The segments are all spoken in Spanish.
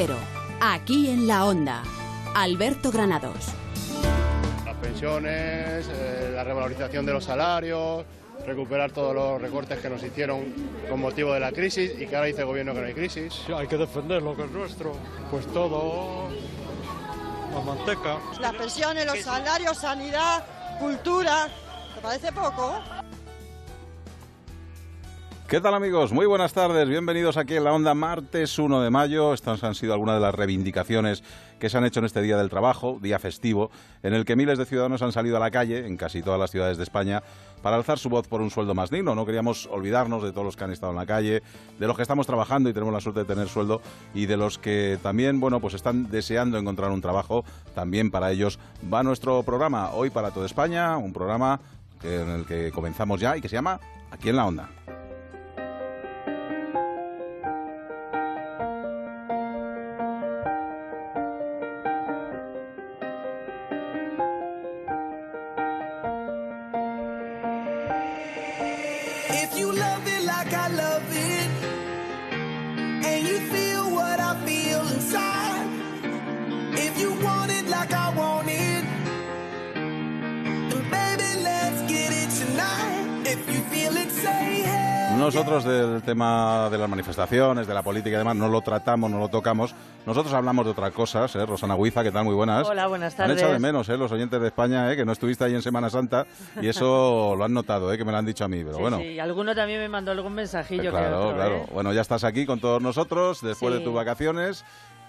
Cero, aquí en la Onda. Alberto Granados. Las pensiones, eh, la revalorización de los salarios, recuperar todos los recortes que nos hicieron con motivo de la crisis y que ahora dice el gobierno que no hay crisis. Sí, hay que defender lo que es nuestro. Pues todo, la manteca. Las pensiones, los salarios, sanidad, cultura. ¿Te parece poco? ¿Qué tal amigos? Muy buenas tardes, bienvenidos aquí en la onda martes 1 de mayo. Estas han sido algunas de las reivindicaciones que se han hecho en este Día del Trabajo, día festivo, en el que miles de ciudadanos han salido a la calle, en casi todas las ciudades de España, para alzar su voz por un sueldo más digno. No queríamos olvidarnos de todos los que han estado en la calle, de los que estamos trabajando y tenemos la suerte de tener sueldo, y de los que también, bueno, pues están deseando encontrar un trabajo. También para ellos va nuestro programa, hoy para toda España, un programa en el que comenzamos ya y que se llama Aquí en la Onda. Nosotros del tema de las manifestaciones, de la política y demás, no lo tratamos, no lo tocamos. Nosotros hablamos de otras cosas, ¿eh? Rosana Huiza, ¿qué tal? Muy buenas. Hola, buenas tardes. Han echado de menos, ¿eh? Los oyentes de España, ¿eh? Que no estuviste ahí en Semana Santa y eso lo han notado, ¿eh? Que me lo han dicho a mí, pero sí, bueno. Sí, alguno también me mandó algún mensajillo. Claro, que otro, claro. ¿eh? Bueno, ya estás aquí con todos nosotros después Sí. de tus vacaciones.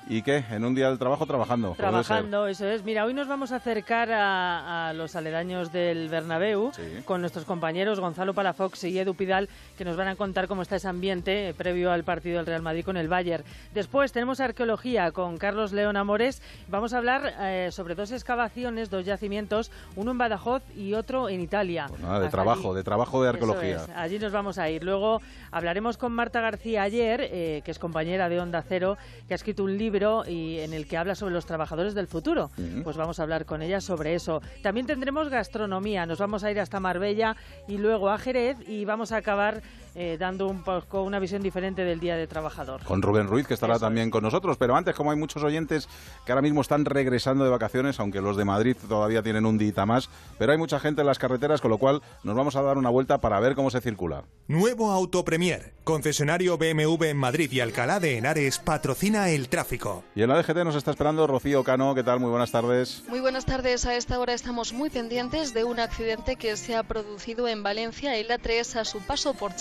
¿Y qué? En un día del trabajo trabajando. Trabajando, eso es. Mira, hoy nos vamos a acercar a, a los aledaños del Bernabéu Sí. con nuestros compañeros Gonzalo Palafox y Edu Pidal, que nos van a contar cómo está ese ambiente previo al partido del Real Madrid con el Bayern. Después tenemos arqueología con Carlos León Amores. Vamos a hablar eh, sobre dos excavaciones, dos yacimientos, uno en Badajoz y otro en Italia. Pues nada, de Hasta trabajo, allí. de trabajo de Eso arqueología. es, allí nos vamos a ir. Luego hablaremos con Marta García ayer, eh, que es compañera de Onda Cero, que ha escrito un libro y en el que habla sobre los trabajadores del futuro. Pues vamos a hablar con ella sobre eso. También tendremos gastronomía. Nos vamos a ir hasta Marbella y luego a Jerez y vamos a acabar eh, dando un poco una visión diferente del Día de Trabajador. Con Rubén Ruiz, que estará Eso también es. con nosotros. Pero antes, como hay muchos oyentes que ahora mismo están regresando de vacaciones, aunque los de Madrid todavía tienen un día más, pero hay mucha gente en las carreteras, con lo cual nos vamos a dar una vuelta para ver cómo se circula. Nuevo Auto Premier, concesionario BMW en Madrid y Alcalá de Henares, patrocina el tráfico. Y en la DGT nos está esperando Rocío Cano. ¿Qué tal? Muy buenas tardes. Muy buenas tardes. A esta hora estamos muy pendientes de un accidente que se ha producido en Valencia, en la 3, a su paso por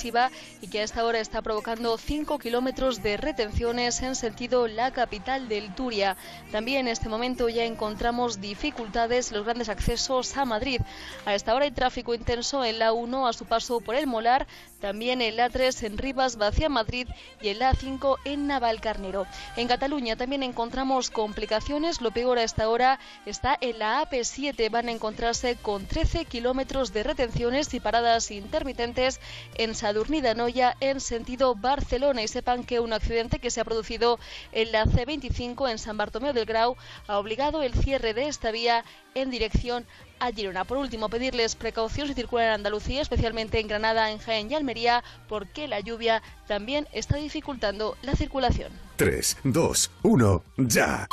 Y que a esta hora está provocando 5 kilómetros de retenciones en sentido la capital del Turia. También en este momento ya encontramos dificultades en los grandes accesos a Madrid. A esta hora hay tráfico intenso en la 1 a su paso por el Molar, también en la 3 en Rivas, hacia Madrid y en la 5 en Navalcarnero. En Cataluña también encontramos complicaciones. Lo peor a esta hora está en la AP7. Van a encontrarse con 13 kilómetros de retenciones y paradas intermitentes en Sadurní Anoia en sentido Barcelona. Y sepan que un accidente que se ha producido en la C25 en San Bartomeu del Grau ha obligado el cierre de esta vía en dirección a Girona. Por último, pedirles precaución si circulan en Andalucía, especialmente en Granada, en Jaén y Almería, porque la lluvia también está dificultando la circulación. 3, 2, 1, ya.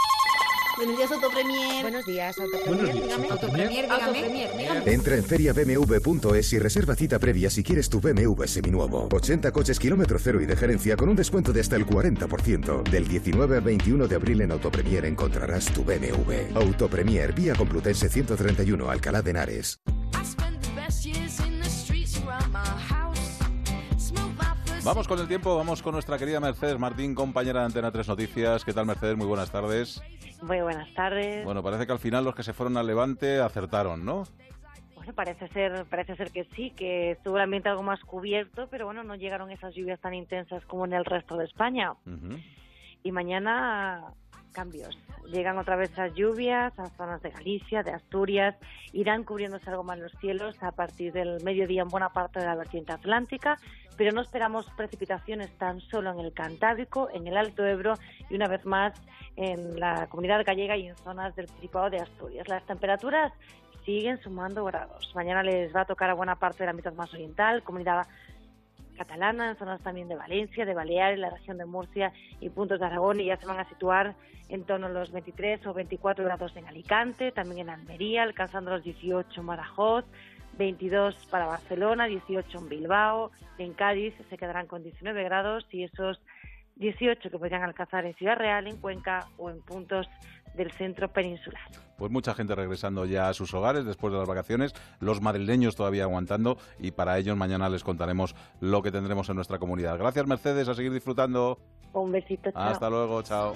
Buenos días, Autopremier. Buenos días, Autopremier. Dígame. Autopremier, dígame. Entra en feriabmw.es y reserva cita previa si quieres tu BMW seminuevo. 80 coches kilómetro cero y de gerencia con un descuento de hasta el 40%. Del 19 al 21 de abril en Autopremier encontrarás tu BMW. Autopremier, vía Complutense 131, Alcalá de Henares. Vamos con el tiempo, vamos con nuestra querida Mercedes Martín, compañera de Antena 3 Noticias. ¿Qué tal, Mercedes? Muy buenas tardes. Muy buenas tardes. Bueno, parece que al final los que se fueron al Levante acertaron, ¿no? Bueno, parece ser, parece ser que sí, que estuvo el ambiente algo más cubierto, pero bueno, no llegaron esas lluvias tan intensas como en el resto de España. Y mañana cambios. Llegan otra vez esas lluvias a zonas de Galicia, de Asturias, irán cubriéndose algo más los cielos a partir del mediodía en buena parte de la vertiente atlántica, pero no esperamos precipitaciones tan solo en el Cantábrico, en el Alto Ebro y una vez más en la comunidad gallega y en zonas del Principado de Asturias. Las temperaturas siguen sumando grados. Mañana les va a tocar a buena parte de la mitad más oriental, comunidad catalana, en zonas también de Valencia, de Baleares, la región de Murcia y puntos de Aragón y ya se van a situar en torno a los 23 o 24 grados en Alicante, también en Almería, alcanzando los 18 en Badajoz, 22 para Barcelona, 18 en Bilbao, en Cádiz se quedarán con 19 grados y esos 18 que podrían alcanzar en Ciudad Real, en Cuenca o en puntos del centro peninsular. Pues mucha gente regresando ya a sus hogares después de las vacaciones, los madrileños todavía aguantando y para ellos mañana les contaremos lo que tendremos en nuestra comunidad. Gracias Mercedes, a seguir disfrutando. Un besito, chao. Hasta luego, chao.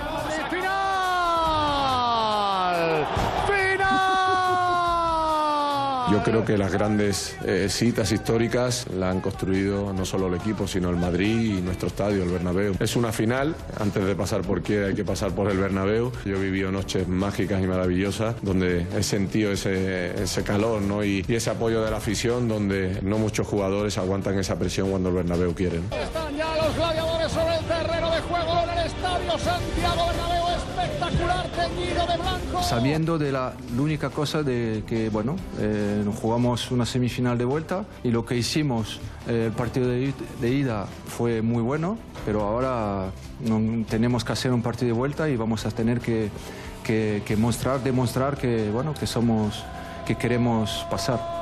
Yo creo que las grandes eh, citas históricas la han construido no solo el equipo, sino el Madrid y nuestro estadio, el Bernabéu. Es una final, antes de pasar por quiera hay que pasar por el Bernabéu. Yo he vivido noches mágicas y maravillosas donde he sentido ese, ese calor ¿no? y, y ese apoyo de la afición donde no muchos jugadores aguantan esa presión cuando el Bernabéu quieren. Están ya los gladiadores sobre el terreno de juego en el estadio Santiago Bernabéu Sabiendo de la, única cosa de que, bueno, eh, jugamos una semifinal de vuelta y lo que hicimos eh, el partido de, id- de ida fue muy bueno, pero ahora no- tenemos que hacer un partido de vuelta y vamos a tener que, que- que mostrar, demostrar que, bueno, que somos, que queremos pasar.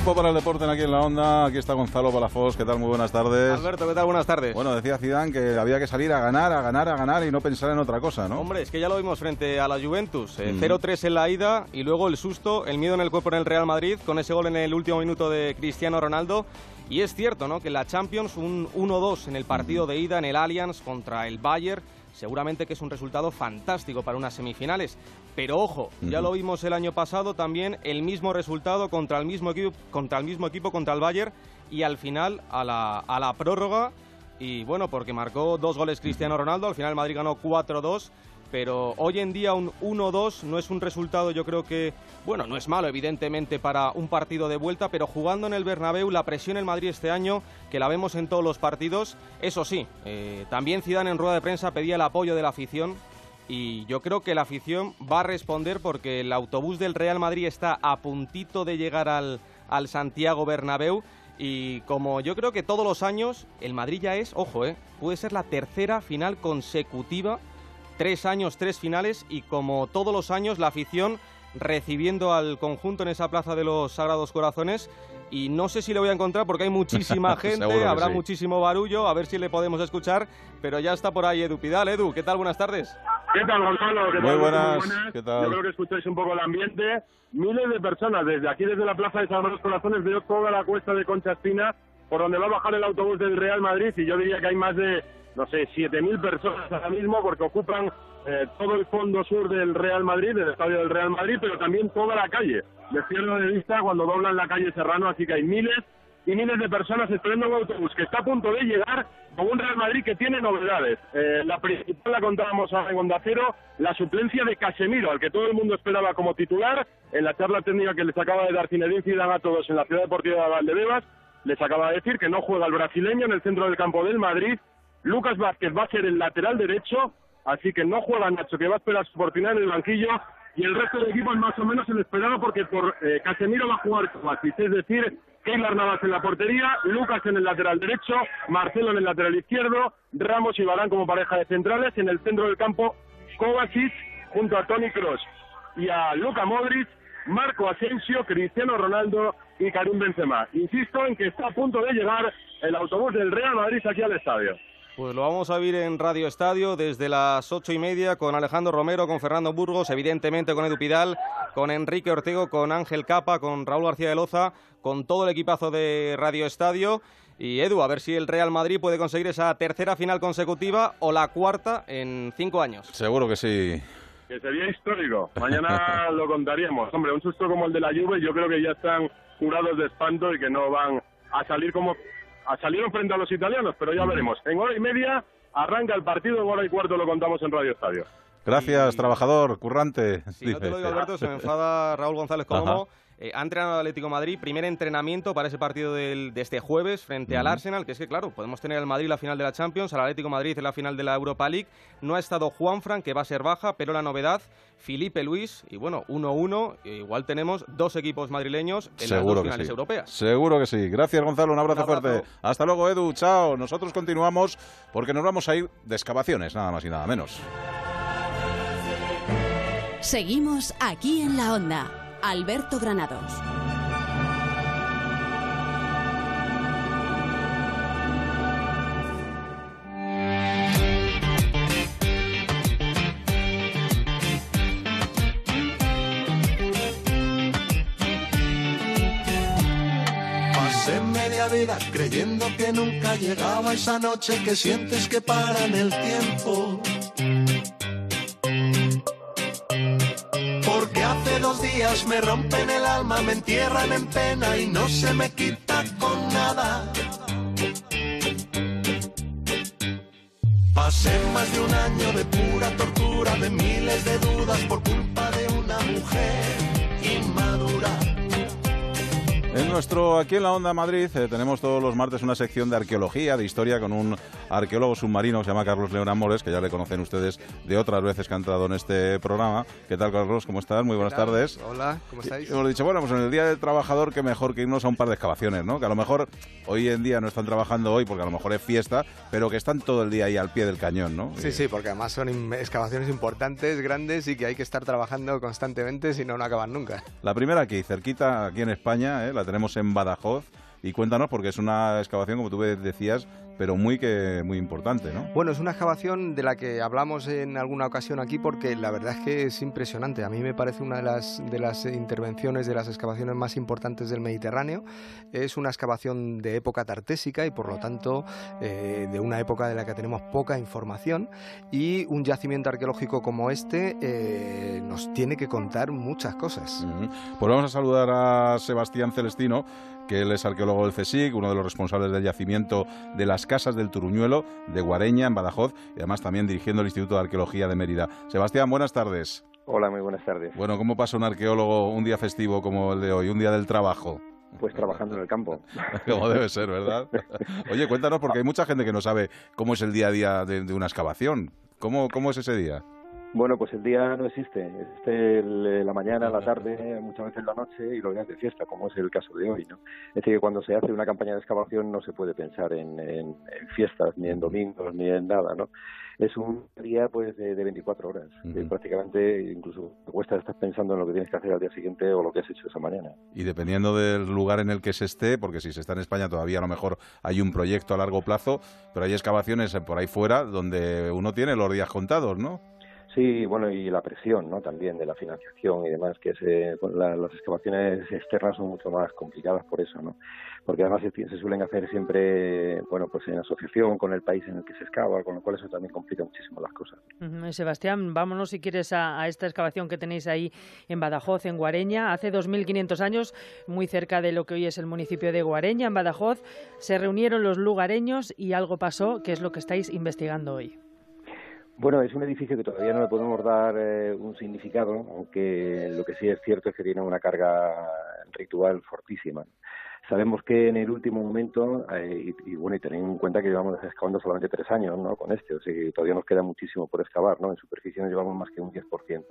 Tiempo para el deporte en aquí en la onda. Aquí está Gonzalo Palafos. ¿Qué tal? Muy buenas tardes. Alberto, ¿qué tal? Buenas tardes. Bueno, decía Zidane que había que salir a ganar, a ganar, a ganar y no pensar en otra cosa, ¿no? Hombre, es que ya lo vimos frente a la Juventus. eh, Mm. 0-3 en la ida y luego el susto, el miedo en el cuerpo en el Real Madrid con ese gol en el último minuto de Cristiano Ronaldo. Y es cierto, ¿no? Que en la Champions un 1-2 en el partido de ida en el Allianz contra el Bayern. Seguramente que es un resultado fantástico para unas semifinales. Pero ojo, ya lo vimos el año pasado también, el mismo resultado contra el mismo equipo, contra el mismo equipo, contra el Bayern, y al final a la, a la prórroga. Y bueno, porque marcó dos goles Cristiano Ronaldo, al final el Madrid ganó 4-2. Pero hoy en día un 1-2 no es un resultado, yo creo que, bueno, no es malo evidentemente para un partido de vuelta, pero jugando en el Bernabéu, la presión en Madrid este año, que la vemos en todos los partidos, eso sí, eh, también Zidane en rueda de prensa pedía el apoyo de la afición y yo creo que la afición va a responder porque el autobús del Real Madrid está a puntito de llegar al, al Santiago Bernabéu y como yo creo que todos los años el Madrid ya es, ojo, eh, puede ser la tercera final consecutiva, tres años, tres finales y como todos los años la afición recibiendo al conjunto en esa plaza de los Sagrados Corazones y no sé si le voy a encontrar porque hay muchísima gente, habrá sí. muchísimo barullo, a ver si le podemos escuchar, pero ya está por ahí Edu Pidal. Edu, ¿qué tal? Buenas tardes. ¿Qué tal, Gonzalo? ¿Qué Muy tal? buenas, ¿qué tal? Yo creo que escucháis un poco el ambiente. Miles de personas, desde aquí, desde la Plaza de Sagrados Corazones, veo toda la cuesta de Concha Espina, por donde va a bajar el autobús del Real Madrid, y yo diría que hay más de, no sé, 7.000 personas ahora mismo, porque ocupan eh, todo el fondo sur del Real Madrid, del estadio del Real Madrid, pero también toda la calle. Les pierdo de vista cuando doblan la calle Serrano, así que hay miles y miles de personas esperando un autobús que está a punto de llegar un Real Madrid que tiene novedades. Eh, la principal la contábamos ahora en Onda Cero, la suplencia de Casemiro, al que todo el mundo esperaba como titular, en la charla técnica que les acaba de dar Zinedine Zidane a todos en la Ciudad Deportiva de Valdebebas, les acaba de decir que no juega el brasileño en el centro del campo del Madrid, Lucas Vázquez va a ser el lateral derecho, así que no juega Nacho, que va a esperar su oportunidad en el banquillo, y el resto del equipo es más o menos el esperado porque por eh, Casemiro va a jugar Kovacic, es decir, Keylor Navas en la portería, Lucas en el lateral derecho, Marcelo en el lateral izquierdo, Ramos y Barán como pareja de centrales, en el centro del campo Kovacic junto a Tony Cross y a Luka Modric, Marco Asensio, Cristiano Ronaldo y Karim Benzema. Insisto en que está a punto de llegar el autobús del Real Madrid aquí al estadio. Pues lo vamos a vivir en Radio Estadio desde las ocho y media con Alejandro Romero, con Fernando Burgos, evidentemente con Edu Pidal, con Enrique Ortego, con Ángel Capa, con Raúl García de Loza, con todo el equipazo de Radio Estadio. Y Edu, a ver si el Real Madrid puede conseguir esa tercera final consecutiva o la cuarta en cinco años. Seguro que sí. Que sería histórico. Mañana lo contaríamos. Hombre, un susto como el de la Juve, yo creo que ya están curados de espanto y que no van a salir como salieron frente a los italianos, pero ya veremos. En hora y media arranca el partido, en hora y cuarto lo contamos en Radio Estadio. Gracias, trabajador, currante. Si no te lo digo, Alberto, se me enfada Raúl González Colomo. Eh, ha entrenado al Atlético Madrid, primer entrenamiento para ese partido del, de este jueves frente al Arsenal, que es que, claro, podemos tener al Madrid la final de la Champions, al Atlético Madrid en la final de la Europa League. No ha estado Juanfran, que va a ser baja, pero la novedad, Felipe Luis, y bueno, 1-1, igual tenemos dos equipos madrileños en las dos finales europeas. Seguro que sí. Gracias, Gonzalo, un abrazo, fuerte. Hasta luego, Edu, chao. Nosotros continuamos porque nos vamos a ir de excavaciones, nada más y nada menos. Seguimos aquí en la onda. Alberto Granados. Pasé media vida creyendo que nunca llegaba esa noche que sientes que para en el tiempo. Dos días me rompen el alma, me entierran en pena y no se me quita con nada. Pasé más de un año de pura tortura, de miles de dudas por culpa de una mujer inmadura. En nuestro, aquí en la Onda Madrid, eh, tenemos todos los martes una sección de arqueología, de historia, con un arqueólogo submarino que se llama Carlos León Amores, que ya le conocen ustedes de otras veces que ha entrado en este programa. ¿Qué tal, Carlos? ¿Cómo estás? Muy buenas tardes. Hola, ¿cómo estáis? Y hemos dicho, bueno, pues en el Día del Trabajador, qué mejor que irnos a un par de excavaciones, ¿no? Que a lo mejor hoy en día no están trabajando hoy porque a lo mejor es fiesta, pero que están todo el día ahí al pie del cañón, ¿no? Sí, sí, porque además son excavaciones importantes, grandes y que hay que estar trabajando constantemente si no, no acaban nunca. La primera aquí, cerquita, aquí en España, ¿eh? La tenemos en Badajoz. Y cuéntanos porque es una excavación, como tú decías, pero muy que muy importante, ¿no? Bueno, es una excavación de la que hablamos en alguna ocasión aquí porque la verdad es que es impresionante. A mí me parece una de las, de las intervenciones, de las excavaciones más importantes del Mediterráneo. Es una excavación de época tartésica y por lo tanto eh, de una época de la que tenemos poca información y un yacimiento arqueológico como este eh, nos tiene que contar muchas cosas. Pues vamos a saludar a Sebastián Celestino, que él es arqueólogo del CSIC, uno de los responsables del yacimiento de las Casas del Turuñuelo de Guareña, en Badajoz, y además también dirigiendo el Instituto de Arqueología de Mérida. Sebastián, buenas tardes. Hola, muy buenas tardes. Bueno, ¿cómo pasa un arqueólogo un día festivo como el de hoy, un día del trabajo? Pues trabajando en el campo. Como debe ser, ¿verdad? Oye, cuéntanos, porque hay mucha gente que no sabe cómo es el día a día de, de una excavación. ¿Cómo, ¿Cómo es ese día? Bueno, pues el día no existe. Existe el, la mañana, la tarde, muchas veces la noche y los días de fiesta, como es el caso de hoy. ¿no? Es decir, que cuando se hace una campaña de excavación no se puede pensar en, en, en fiestas, ni en domingos, ni en nada. ¿no? Es un día pues de, de 24 horas. que prácticamente incluso te cuesta estar pensando en lo que tienes que hacer al día siguiente o lo que has hecho esa mañana. Y dependiendo del lugar en el que se esté, porque si se está en España todavía a lo mejor hay un proyecto a largo plazo, pero hay excavaciones por ahí fuera donde uno tiene los días contados, ¿no? Sí, bueno, y la presión, ¿no? También de la financiación y demás, que se, la, las excavaciones externas son mucho más complicadas por eso, ¿no? Porque además se, suelen hacer siempre, bueno, pues en asociación con el país en el que se excava, con lo cual eso también complica muchísimo las cosas. -huh. Sebastián, vámonos si quieres a, esta excavación que tenéis ahí en Badajoz, en Guareña. Hace 2.500 años, muy cerca de lo que hoy es el municipio de Guareña, en Badajoz, se reunieron los lugareños y algo pasó, que es lo que estáis investigando hoy. Bueno, es un edificio que todavía no le podemos dar eh, un significado, aunque lo que sí es cierto es que tiene una carga ritual fortísima. Sabemos que en el último momento, eh, y, y, bueno, y teniendo en cuenta que llevamos excavando solamente tres años ¿no? con este, o sea que todavía nos queda muchísimo por excavar, ¿no? En superficie no llevamos más que un 10%.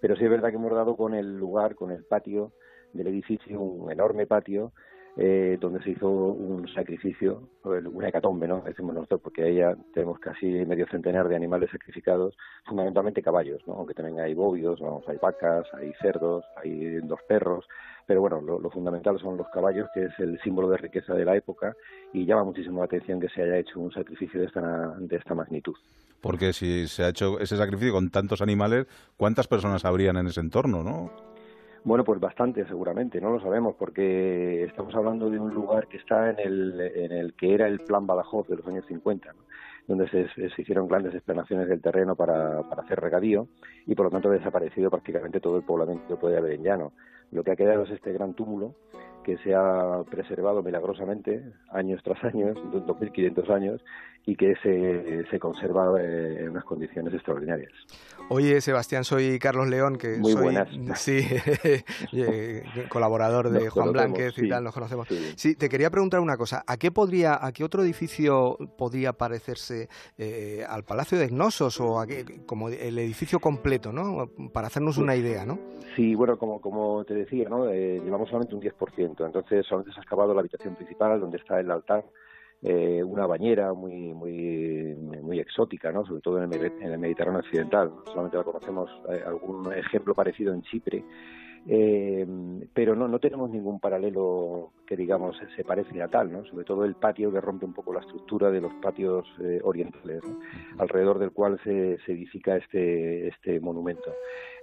Pero sí es verdad que hemos dado con el lugar, con el patio del edificio, un enorme patio, eh, donde se hizo un sacrificio, una hecatombe, ¿no? Decimos nosotros, porque ahí tenemos casi medio centenar de animales sacrificados, fundamentalmente caballos, ¿no? Aunque también hay bovios, vamos, hay vacas, hay cerdos, hay dos perros, pero bueno, lo, lo, fundamental son los caballos, que es el símbolo de riqueza de la época, y llama muchísimo la atención que se haya hecho un sacrificio de esta, de esta magnitud. Porque si se ha hecho ese sacrificio con tantos animales, ¿cuántas personas habrían en ese entorno, no? Bueno, pues bastante seguramente, no lo sabemos porque estamos hablando de un lugar que está en el, en el que era el plan Badajoz de los años 50, ¿no? donde se, se, hicieron grandes explanaciones del terreno para, para, hacer regadío y por lo tanto ha desaparecido prácticamente todo el poblamiento que puede haber en llano. Lo que ha quedado es este gran túmulo que se ha preservado milagrosamente años tras años, 2.500 años, y que se, se conserva eh, en unas condiciones extraordinarias. Oye, Sebastián, soy Carlos León, que Muy soy buenas. sí, eh, colaborador de Nos Juan Blánquez y sí. tal, nos conocemos. Sí. Sí, te quería preguntar una cosa. ¿A qué podría, a qué otro edificio podría parecerse eh, al Palacio de Gnosos o a qué- como el edificio completo, ¿no? Para hacernos una idea, ¿no? Sí, bueno, como, como te decía, ¿no? Eh, llevamos solamente un 10%, entonces solamente se ha excavado la habitación principal, donde está el altar, eh, una bañera muy muy muy exótica, ¿no? Sobre todo en el, en el Mediterráneo occidental. Solamente la conocemos eh, algún ejemplo parecido en Chipre. Eh, pero no, no tenemos ningún paralelo que digamos se parece a tal, ¿no? Sobre todo el patio que rompe un poco la estructura de los patios eh, orientales, ¿no? alrededor del cual se, se edifica este este monumento.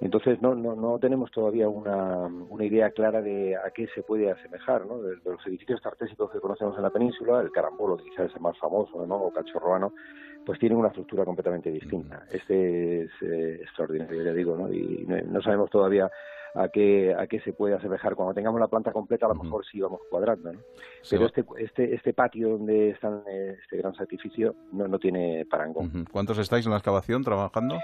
Entonces no no, no tenemos todavía una, una idea clara de a qué se puede asemejar, ¿no? De, de los edificios tartésicos que conocemos en la península, el carambolo quizás es el más famoso, ¿no? O cachorroano, pues tienen una estructura completamente distinta. Este es eh, extraordinario, ya digo, ¿no? Y no, no sabemos todavía a qué a qué se puede asemejar. Cuando tengamos la planta completa, a lo mejor sí vamos cuadrando, ¿no? Pero este este este patio donde están eh, este gran sacrificio no no tiene parangón. ¿Cuántos estáis en la excavación trabajando?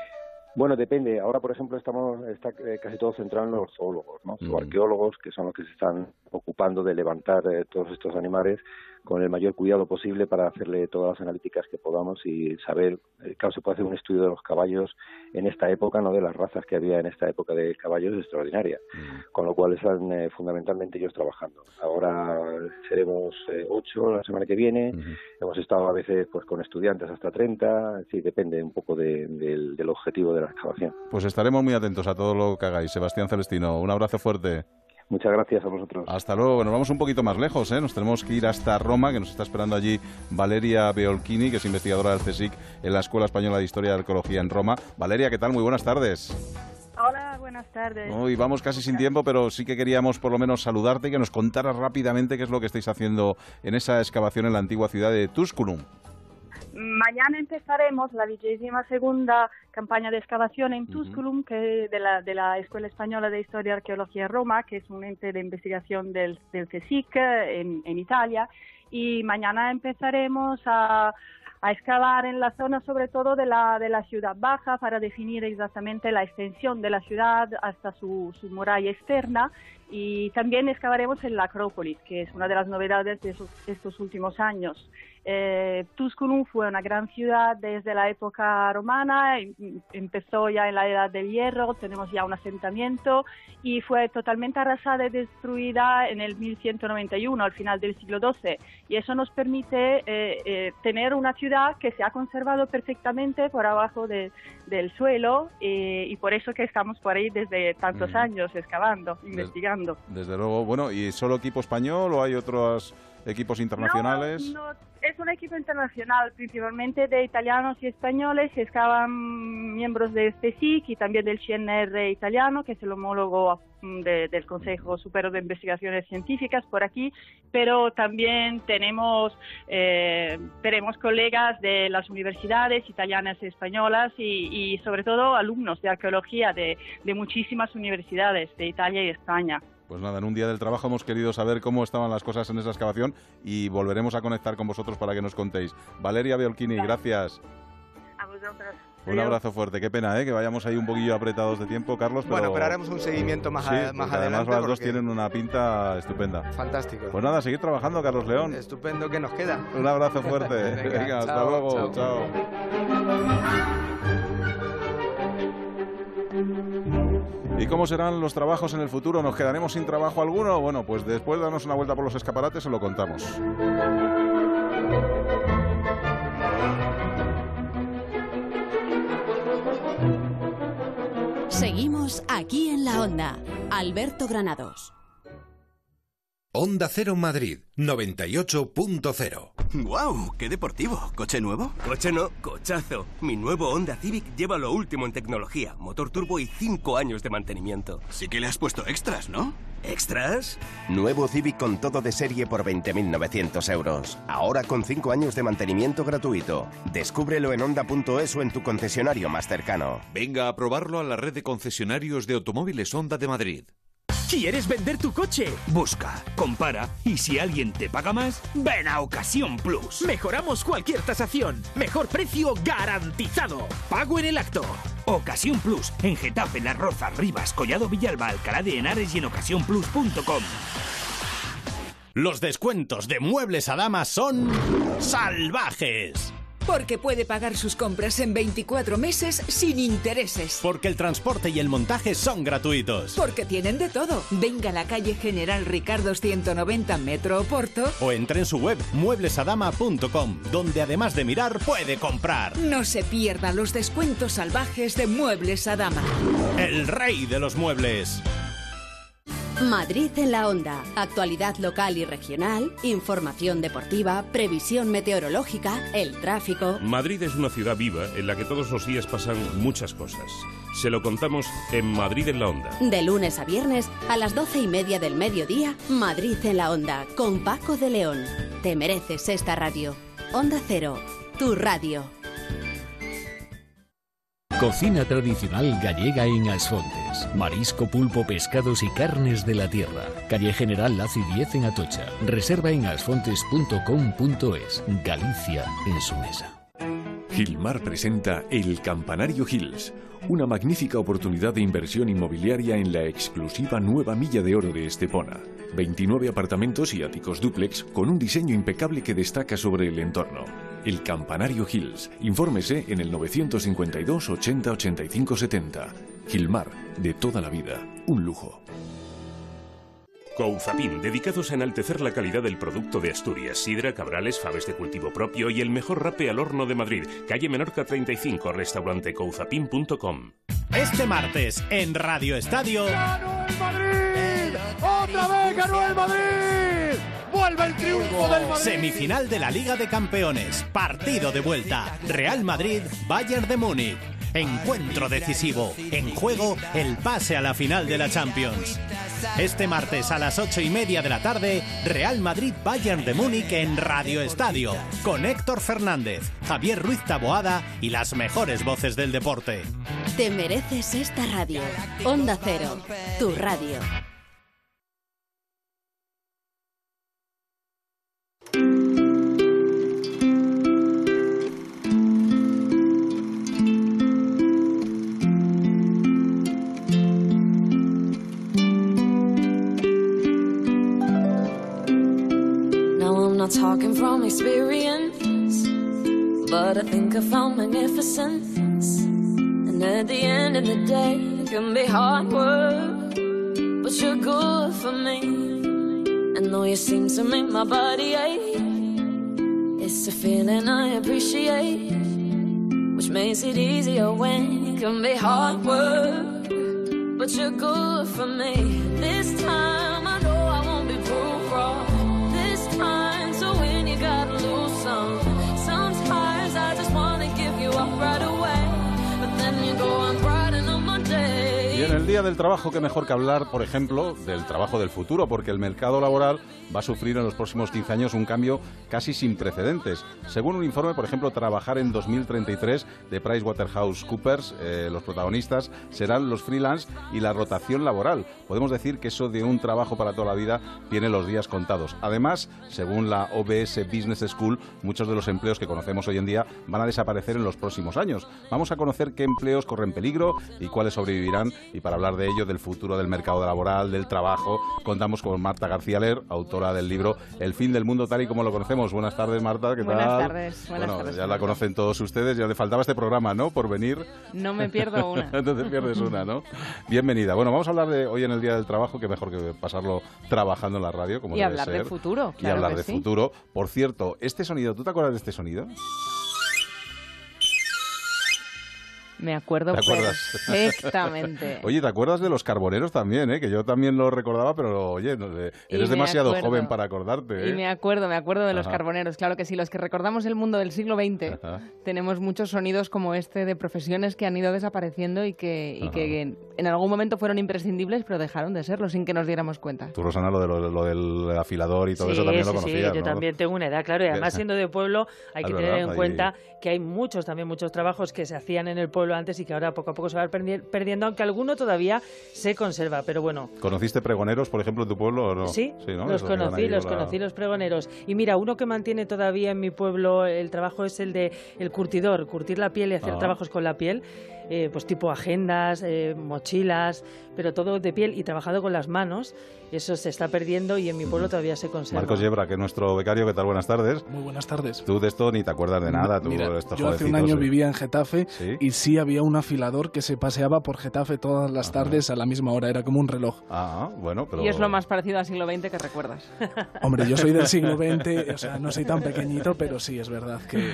Bueno, depende. Ahora, por ejemplo, estamos está eh, casi todo centrado en los zoólogos, ¿no? Mm. arqueólogos, que son los que se están ocupando de levantar eh, todos estos animales con el mayor cuidado posible para hacerle todas las analíticas que podamos y saber, eh, claro, se puede hacer un estudio de los caballos en esta época, no de las razas que había en esta época de caballos, extraordinaria. Con lo cual están eh, fundamentalmente ellos trabajando. Ahora seremos eh, ocho la semana que viene. Hemos estado a veces pues con estudiantes hasta 30. Sí, depende un poco de- del- del objetivo de la excavación. Pues estaremos muy atentos a todo lo que hagáis. Sebastián Celestino, un abrazo fuerte. Muchas gracias a vosotros. Hasta luego. Nos vamos un poquito más lejos, ¿eh? Nos tenemos que ir hasta Roma, que nos está esperando allí Valeria Beolchini, que es investigadora del CSIC en la Escuela Española de Historia y Arqueología en Roma. Valeria, ¿qué tal? Muy buenas tardes. Hola, buenas tardes. Hoy vamos casi sin tiempo, pero sí que queríamos por lo menos saludarte y que nos contaras rápidamente qué es lo que estáis haciendo en esa excavación en la antigua ciudad de Tusculum. Mañana empezaremos la vigésima segunda campaña de excavación en Tusculum, que de la, de la Escuela Española de Historia y Arqueología Roma, que es un ente de investigación del, del CSIC eh, en, en Italia. Y mañana empezaremos a, a excavar en la zona, sobre todo de la, de la ciudad baja, para definir exactamente la extensión de la ciudad hasta su, su muralla externa. Y también excavaremos en la Acrópolis, que es una de las novedades de esos- estos últimos años. Eh, Tusculum fue una gran ciudad desde la época romana, em- empezó ya en la Edad del Hierro, tenemos ya un asentamiento y fue totalmente arrasada y destruida en el 1191, al final del siglo XII. Y eso nos permite eh, eh, tener una ciudad que se ha conservado perfectamente por abajo de- del suelo y por eso que estamos por ahí desde tantos Mm. años excavando, investigando. Desde luego, bueno, ¿y solo equipo español o hay otros equipos internacionales? No, es un equipo internacional, principalmente de italianos y españoles, excavan miembros de CSIC y también del CNR italiano, que es el homólogo mm, de- del Consejo Superior de Investigaciones Científicas por aquí, pero también tenemos, eh, tenemos colegas de las universidades italianas y españolas y, sobre todo alumnos de arqueología de muchísimas universidades de Italia y España. Pues nada, en un día del trabajo hemos querido saber cómo estaban las cosas en esa excavación y volveremos a conectar con vosotros para que nos contéis. Valeria Beolchini, gracias. A vosotros. Un abrazo fuerte. Qué pena, ¿eh? Que vayamos ahí un poquillo apretados de tiempo, Carlos. Pero... Bueno, pero haremos un seguimiento más, Sí, a- más porque además adelante. las dos tienen una pinta estupenda. Fantástico. Pues nada, seguir trabajando, Carlos León. Estupendo que nos queda. Un abrazo fuerte. Venga, Venga, hasta chao, luego. chao. chao. ¿Y cómo serán los trabajos en el futuro? ¿Nos quedaremos sin trabajo alguno? Bueno, pues después de darnos una vuelta por los escaparates se lo contamos. Seguimos aquí en la onda. Alberto Granados. Onda Cero Madrid 98.0. ¡Guau! ¡Qué deportivo! ¿Coche nuevo? Coche no, cochazo. Mi nuevo Honda Civic lleva lo último en tecnología, motor turbo y 5 años de mantenimiento. Sí que le has puesto extras, ¿no? ¿Extras? Nuevo Civic con todo de serie por 20.900 euros. Ahora con 5 años de mantenimiento gratuito. Descúbrelo en Honda.es o en tu concesionario más cercano. Venga a probarlo a la red de concesionarios de automóviles Honda de Madrid. ¿Quieres vender tu coche? Busca, compara y si alguien te paga más, ven a Ocasión Plus. Mejoramos cualquier tasación. Mejor precio garantizado. Pago en el acto. Ocasión Plus en Getafe, Las Rozas, Rivas, Collado Villalba, Alcalá de Henares y en ocasiónplus.com. Los descuentos de Muebles a Damas son salvajes. Porque puede pagar sus compras en 24 meses sin intereses. Porque el transporte y el montaje son gratuitos. Porque tienen de todo. Venga a la calle General Ricardo 190 Metro Oporto. O entre en su web mueblesadama.com, donde además de mirar puede comprar. No se pierda los descuentos salvajes de Muebles a Dama. El rey de los muebles. Madrid en la onda. Actualidad local y regional, información deportiva, previsión meteorológica, el tráfico. Madrid es una ciudad viva en la que todos los días pasan muchas cosas. Se lo contamos en Madrid en la onda. De lunes a viernes a las doce y media del mediodía, Madrid en la onda, con Paco de León. Te mereces esta radio. Onda Cero, tu radio. Cocina tradicional gallega en Asfontes. Marisco, pulpo, pescados y carnes de la tierra. Calle General Laci 10 en Atocha. Reserva en asfontes.com.es. Galicia en su mesa. Gilmar presenta El Campanario Hills, una magnífica oportunidad de inversión inmobiliaria en la exclusiva nueva milla de oro de Estepona. 29 apartamentos y áticos dúplex con un diseño impecable que destaca sobre el entorno. El Campanario Hills. Infórmese en el 952 80 85 70. Gilmar, de toda la vida, un lujo. Couzapin, dedicados a enaltecer la calidad del producto de Asturias, sidra, cabrales, faves de cultivo propio y el mejor rape al horno de Madrid. Calle Menorca 35, restaurante couzapin.com. Este martes en Radio Estadio. ¡Ganó el Madrid! ¡Otra vez ganó el Madrid! ¡Vuelve el triunfo del Madrid! Semifinal de la Liga de Campeones. Partido de vuelta. Real Madrid, Bayern de Múnich. Encuentro decisivo. En juego, el pase a la final de la Champions. Este martes a las ocho y media de la tarde, Real Madrid Bayern de Múnich en Radio Estadio, con Héctor Fernández, Javier Ruiz Taboada y las mejores voces del deporte. Te mereces esta radio. Onda Cero, tu radio. Not talking from experience, but I think I found magnificence. And at the end of the day, it can be hard work, but you're good for me. And though you seem to make my body ache, it's a feeling I appreciate, which makes it easier when it can be hard work, but you're good for me. This time el Día del Trabajo, qué mejor que hablar, por ejemplo, del trabajo del futuro, porque el mercado laboral va a sufrir en los próximos 15 años un cambio casi sin precedentes. Según un informe, por ejemplo, trabajar en 2033 de PricewaterhouseCoopers, eh, los protagonistas serán los freelance y la rotación laboral. Podemos decir que eso de un trabajo para toda la vida tiene los días contados. Además, según la OBS Business School, muchos de los empleos que conocemos hoy en día van a desaparecer en los próximos años. Vamos a conocer qué empleos corren peligro y cuáles sobrevivirán. Y para hablar de ello, del futuro del mercado laboral, del trabajo, contamos con Marta García Ler, autora del libro El fin del mundo tal y como lo conocemos. Buenas tardes, Marta, ¿qué Buenas tal? tardes, buenas bueno, tardes, ya la conocen todos ustedes, ya le faltaba este programa, ¿no? Por venir. No me pierdo una. no te pierdes una, ¿no? Bienvenida. Bueno, vamos a hablar de hoy en el Día del Trabajo, que mejor que pasarlo trabajando en la radio, como Y debe hablar de ser. futuro, Y claro hablar que de sí. futuro. Por cierto, este sonido, ¿tú te acuerdas de este sonido? Me acuerdo ¿Te acuerdas? perfectamente. Oye, ¿te acuerdas de los carboneros también, eh? Que yo también lo recordaba, pero oye, no sé, Y eres demasiado acuerdo. joven para acordarte, ¿eh? Y me acuerdo, me acuerdo de los Ajá. carboneros, claro que sí, los que recordamos el mundo del siglo XX, Ajá. tenemos muchos sonidos como este de profesiones que han ido desapareciendo y que, y que en, en algún momento fueron imprescindibles, pero dejaron de serlo sin que nos diéramos cuenta. Tú, Rosana, lo, de lo, lo del afilador y todo Sí, eso también lo sí, sí, conocías, yo ¿no? también tengo una edad, claro, y además siendo de pueblo hay que es tener verdad, en ahí- cuenta que hay muchos, también muchos trabajos que se hacían en el pueblo pueblo antes y que ahora poco a poco se va perdiendo, aunque alguno todavía se conserva, pero bueno. ¿Conociste pregoneros, por ejemplo, en tu pueblo o no? Sí, los conocí, los conocí, los pregoneros. Y mira, uno que mantiene todavía en mi pueblo el trabajo es el de el curtidor, curtir la piel y hacer ah. trabajos con la piel. Eh, pues tipo agendas, eh, mochilas, pero todo de piel y trabajado con las manos. Eso se está perdiendo y en mi pueblo todavía se conserva. Marcos Yebra, que es nuestro becario, ¿qué tal? Buenas tardes. Muy buenas tardes. Tú de esto ni te acuerdas de nada. Tú, yo hace un año vivía en Getafe y sí había un afilador que se paseaba por Getafe todas las tardes a la misma hora. Era como un reloj. Ah, bueno, pero... Y es lo más parecido al siglo XX que recuerdas. Hombre, yo soy del siglo XX, o sea, no soy tan pequeñito, pero sí, es verdad que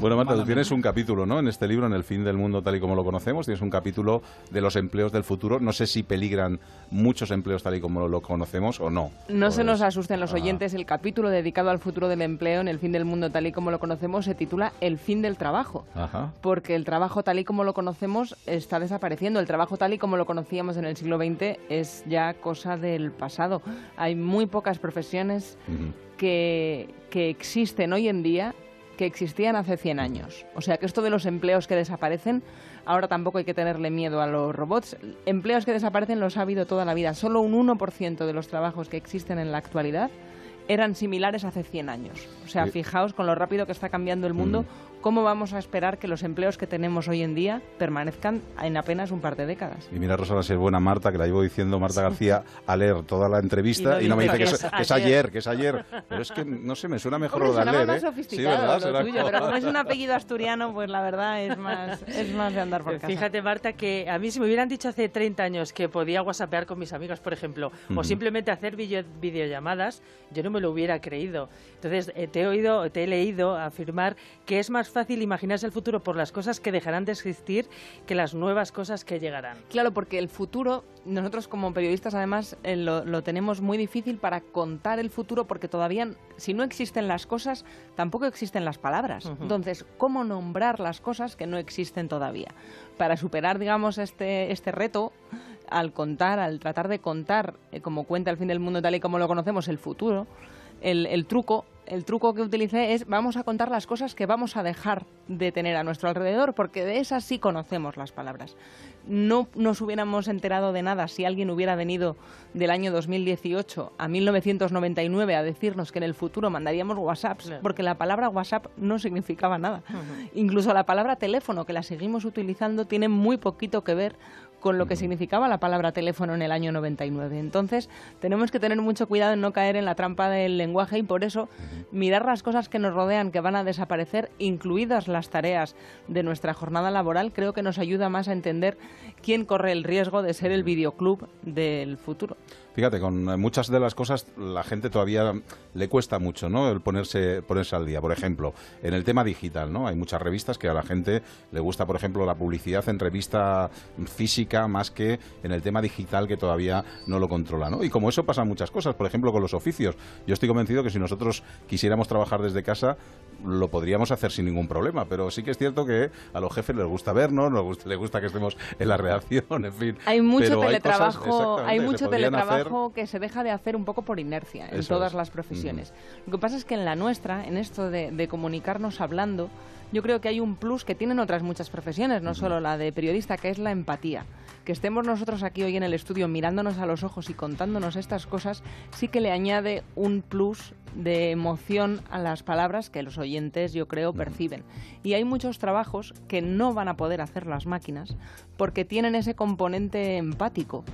bueno, Marta, tú tienes un capítulo, ¿no? En este libro, en El fin del mundo tal y como lo conocemos, tienes un capítulo de los empleos del futuro. No sé si peligran muchos empleos tal y como lo conocemos o no. No se nos asusten los ah. oyentes. El capítulo dedicado al futuro del empleo en El fin del mundo tal y como lo conocemos se titula El fin del trabajo. Ajá. Porque el trabajo tal y como lo conocemos está desapareciendo. El trabajo tal y como lo conocíamos en el siglo XX es ya cosa del pasado. Hay muy pocas profesiones que, que existen hoy en día que existían hace 100 años. O sea que esto de los empleos que desaparecen, ahora tampoco hay que tenerle miedo a los robots. Empleos que desaparecen los ha habido toda la vida. Solo un 1% de los trabajos que existen en la actualidad eran similares hace 100 años. O sea, fijaos con lo rápido que está cambiando el mundo, ¿cómo vamos a esperar que los empleos que tenemos hoy en día permanezcan en apenas un par de décadas? Y mira, Rosa, ser buena Marta, que la llevo diciendo Marta García a leer toda la entrevista y no, me dice que, es, ayer. que es ayer. Pero es que, no sé, me suena mejor lo de leer. Más ¿eh? sofisticado sí, Lo tuyo, pero como es un apellido asturiano, pues la verdad es más, es más de andar por casa. Fíjate, Marta, que a mí si me hubieran dicho hace 30 años que podía whatsappear con mis amigos, por ejemplo, o simplemente hacer videollamadas, yo no me lo hubiera creído. Entonces, eh, te he oído, te he leído afirmar que es más fácil imaginarse el futuro por las cosas que dejarán de existir que las nuevas cosas que llegarán. Claro, porque el futuro, nosotros como periodistas además eh, lo, tenemos muy difícil para contar el futuro porque todavía, si no existen las cosas, tampoco existen las palabras. Entonces, ¿cómo nombrar las cosas que no existen todavía? Para superar, digamos, este, este reto, al contar, al tratar de contar, eh, como cuenta el fin del mundo tal y como lo conocemos, el futuro, el, truco el truco que utilicé es vamos a contar las cosas que vamos a dejar de tener a nuestro alrededor, porque de esas sí conocemos las palabras. No nos hubiéramos enterado de nada si alguien hubiera venido del año 2018 a 1999 a decirnos que en el futuro mandaríamos WhatsApps, porque la palabra WhatsApp no significaba nada. Incluso la palabra teléfono, que la seguimos utilizando, tiene muy poquito que ver con lo que significaba la palabra teléfono en el año 99. Entonces, tenemos que tener mucho cuidado en no caer en la trampa del lenguaje y por eso mirar las cosas que nos rodean, que van a desaparecer, incluidas las tareas de nuestra jornada laboral, creo que nos ayuda más a entender quién corre el riesgo de ser el videoclub del futuro. Fíjate, con muchas de las cosas la gente todavía le cuesta mucho, ¿no? El ponerse, ponerse al día. Por ejemplo, en el tema digital, ¿no? Hay muchas revistas que a la gente le gusta, por ejemplo, la publicidad en revista física más que en el tema digital que todavía no lo controla, ¿no? Y como eso pasa muchas cosas, por ejemplo, con los oficios. Yo estoy convencido que si nosotros quisiéramos trabajar desde casa, lo podríamos hacer sin ningún problema, pero sí que es cierto que a los jefes les gusta vernos, gusta, les gusta que estemos en la redacción, en fin. Hay mucho teletrabajo, hay, mucho teletrabajo que se deja de hacer un poco por inercia en todas las profesiones. Lo que pasa es que en la nuestra, en esto de comunicarnos hablando, yo creo que hay un plus que tienen otras muchas profesiones, no solo la de periodista, que es la empatía. Que estemos nosotros aquí hoy en el estudio mirándonos a los ojos y contándonos estas cosas, sí que le añade un plus de emoción a las palabras que los oyentes, yo creo, perciben. Y hay muchos trabajos que no van a poder hacer las máquinas porque tienen ese componente empático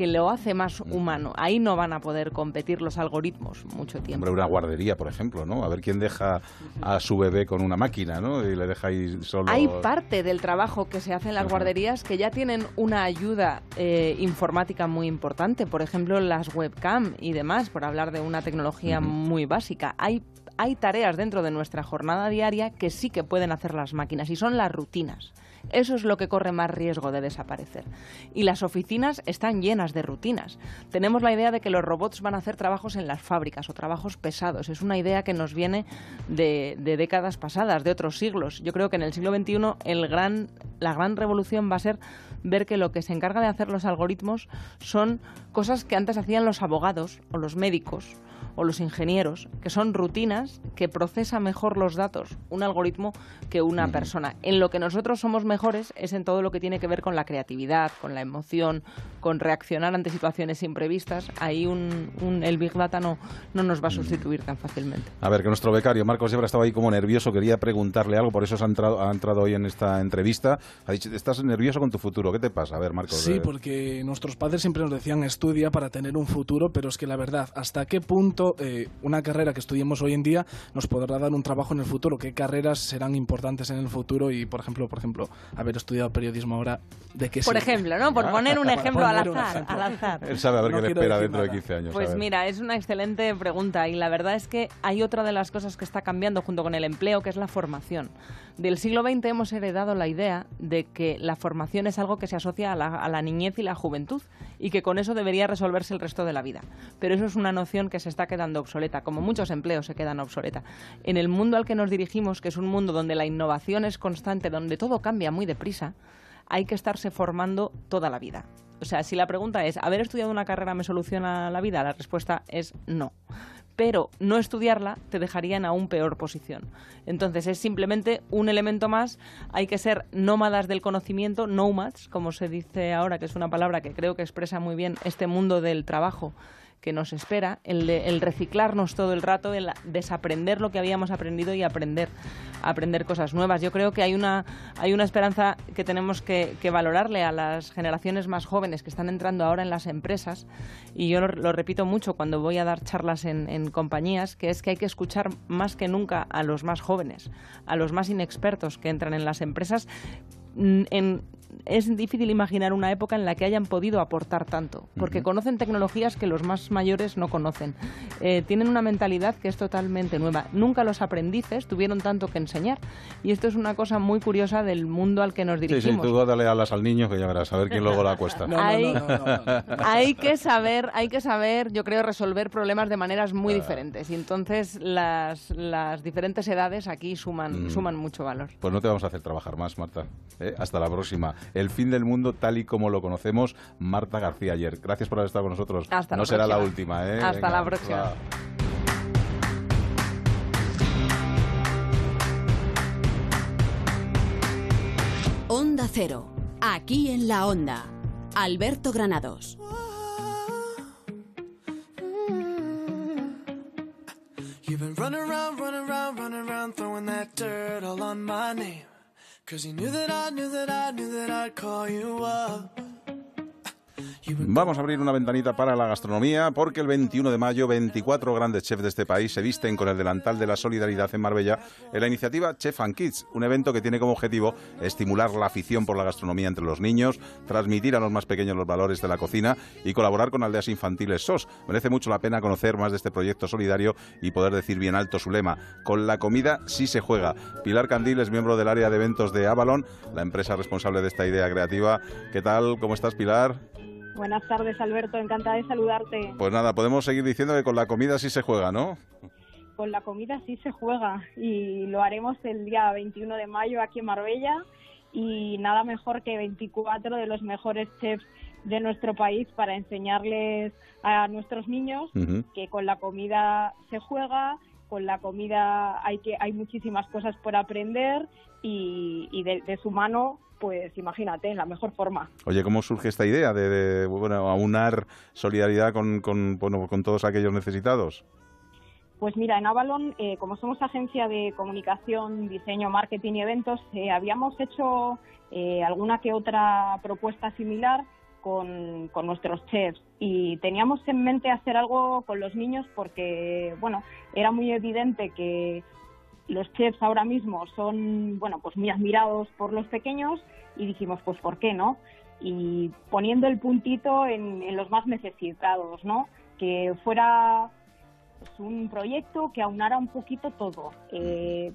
que lo hace más humano. Ahí no van a poder competir los algoritmos mucho tiempo. Hombre, una guardería, por ejemplo, ¿no? A ver quién deja a su bebé con una máquina, ¿no? Y le deja ahí solo... Hay parte del trabajo que se hace en las guarderías que ya tienen una ayuda eh, informática muy importante. Por ejemplo, las webcam y demás, por hablar de una tecnología muy básica. Hay hay tareas dentro de nuestra jornada diaria que sí que pueden hacer las máquinas y son las rutinas. Eso es lo que corre más riesgo de desaparecer. Y las oficinas están llenas de rutinas. Tenemos la idea de que los robots van a hacer trabajos en las fábricas o trabajos pesados. Es una idea que nos viene de, décadas pasadas, de otros siglos. Yo creo que en el siglo XXI el gran, la gran revolución va a ser ver que lo que se encarga de hacer los algoritmos son cosas que antes hacían los abogados o los médicos o los ingenieros, que son rutinas que procesa mejor los datos un algoritmo que una persona. En lo que nosotros somos mejores es en todo lo que tiene que ver con la creatividad, con la emoción, con reaccionar ante situaciones imprevistas. Ahí un, el Big Data no, no nos va a sustituir tan fácilmente. A ver, que nuestro becario Marcos Yebra estaba ahí como nervioso, quería preguntarle algo, por eso ha entrado, ha entrado hoy en esta entrevista. Ha dicho, estás nervioso con tu futuro, ¿qué te pasa? A ver, Marcos. Sí, eh. porque nuestros padres siempre nos decían estudia para tener un futuro, pero es que la verdad, ¿hasta qué punto eh, una carrera que estudiemos hoy en día nos podrá dar un trabajo en el futuro, qué carreras serán importantes en el futuro y, por ejemplo, por ejemplo, haber estudiado periodismo ahora, ¿de qué Por ejemplo, ¿no? Por poner un ejemplo al azar, al azar. Él sabe a ver qué le espera dentro de 15 años. Pues mira, es una excelente pregunta y la verdad es que hay otra de las cosas que está cambiando junto con el empleo, que es la formación. Del siglo XX hemos heredado la idea de que la formación es algo que se asocia a la, a la niñez y la juventud y que con eso debería resolverse el resto de la vida. Pero eso es una noción que se está quedando obsoleta, como muchos empleos se quedan obsoleta. En el mundo al que nos dirigimos, que es un mundo donde la innovación es constante, donde todo cambia muy deprisa, hay que estarse formando toda la vida. O sea, si la pregunta es, ¿haber estudiado una carrera me soluciona la vida? La respuesta es no pero no estudiarla te dejaría en aún peor posición. Entonces es simplemente un elemento más, hay que ser nómadas del conocimiento, nomads, como se dice ahora, que es una palabra que creo que expresa muy bien este mundo del trabajo que nos espera, el, reciclarnos todo el rato, el desaprender lo que habíamos aprendido y aprender, aprender cosas nuevas. Yo creo que hay una, hay una esperanza que tenemos que, valorarle a las generaciones más jóvenes que están entrando ahora en las empresas, y yo lo, repito mucho cuando voy a dar charlas en, en compañías, que es que hay que escuchar más que nunca a los más jóvenes, a los más inexpertos que entran en las empresas en es difícil imaginar una época en la que hayan podido aportar tanto, porque conocen tecnologías que los más mayores no conocen. Eh, tienen una mentalidad que es totalmente nueva. Nunca los aprendices tuvieron tanto que enseñar. Y esto es una cosa muy curiosa del mundo al que nos dirigimos. Sí, sí, tú dale alas al niño que ya verás, a ver quién luego la cuesta. hay, que saber, hay que saber, yo creo, resolver problemas de maneras muy diferentes. Y entonces las, las diferentes edades aquí suman, mm. suman mucho valor. Pues no te vamos a hacer trabajar más, Marta. ¿eh? Hasta la próxima el fin del mundo tal y como lo conocemos, Marta García ayer. Gracias por haber estado con nosotros. no será la última, ¿eh? Hasta la próxima. Onda Cero, aquí en la Onda. Alberto Granados. Cause he knew that I knew that I knew that I'd call you up. Vamos a abrir una ventanita para la gastronomía porque el 21 de mayo 24 grandes chefs de este país se visten con el delantal de la solidaridad en Marbella en la iniciativa Chef and Kids, un evento que tiene como objetivo estimular la afición por la gastronomía entre los niños, transmitir a los más pequeños los valores de la cocina y colaborar con aldeas infantiles SOS. Merece mucho la pena conocer más de este proyecto solidario y poder decir bien alto su lema, con la comida sí se juega. Pilar Candil es miembro del área de eventos de Avalon, la empresa responsable de esta idea creativa. ¿Qué tal? ¿Cómo estás, Pilar? Buenas tardes, Alberto. Encantada de saludarte. Pues nada, podemos seguir diciendo que con la comida sí se juega, ¿no? Con la comida sí se juega y lo haremos el día 21 de mayo aquí en Marbella y nada mejor que 24 de los mejores chefs de nuestro país para enseñarles a nuestros niños que con la comida se juega, con la comida hay que hay muchísimas cosas por aprender y, de, su mano pues imagínate, en la mejor forma. Oye, ¿cómo surge esta idea de, bueno, aunar solidaridad con, con, bueno, con todos aquellos necesitados? Pues mira, en Avalon, eh, como somos agencia de comunicación, diseño, marketing y eventos, eh, habíamos hecho eh, alguna que otra propuesta similar con, con, nuestros chefs y teníamos en mente hacer algo con los niños porque, bueno, era muy evidente que los chefs ahora mismo son, bueno, pues muy admirados por los pequeños y dijimos, pues, ¿por qué no? Y poniendo el puntito en, los más necesitados, ¿no? Que fuera pues, un proyecto que aunara un poquito todo. Eh,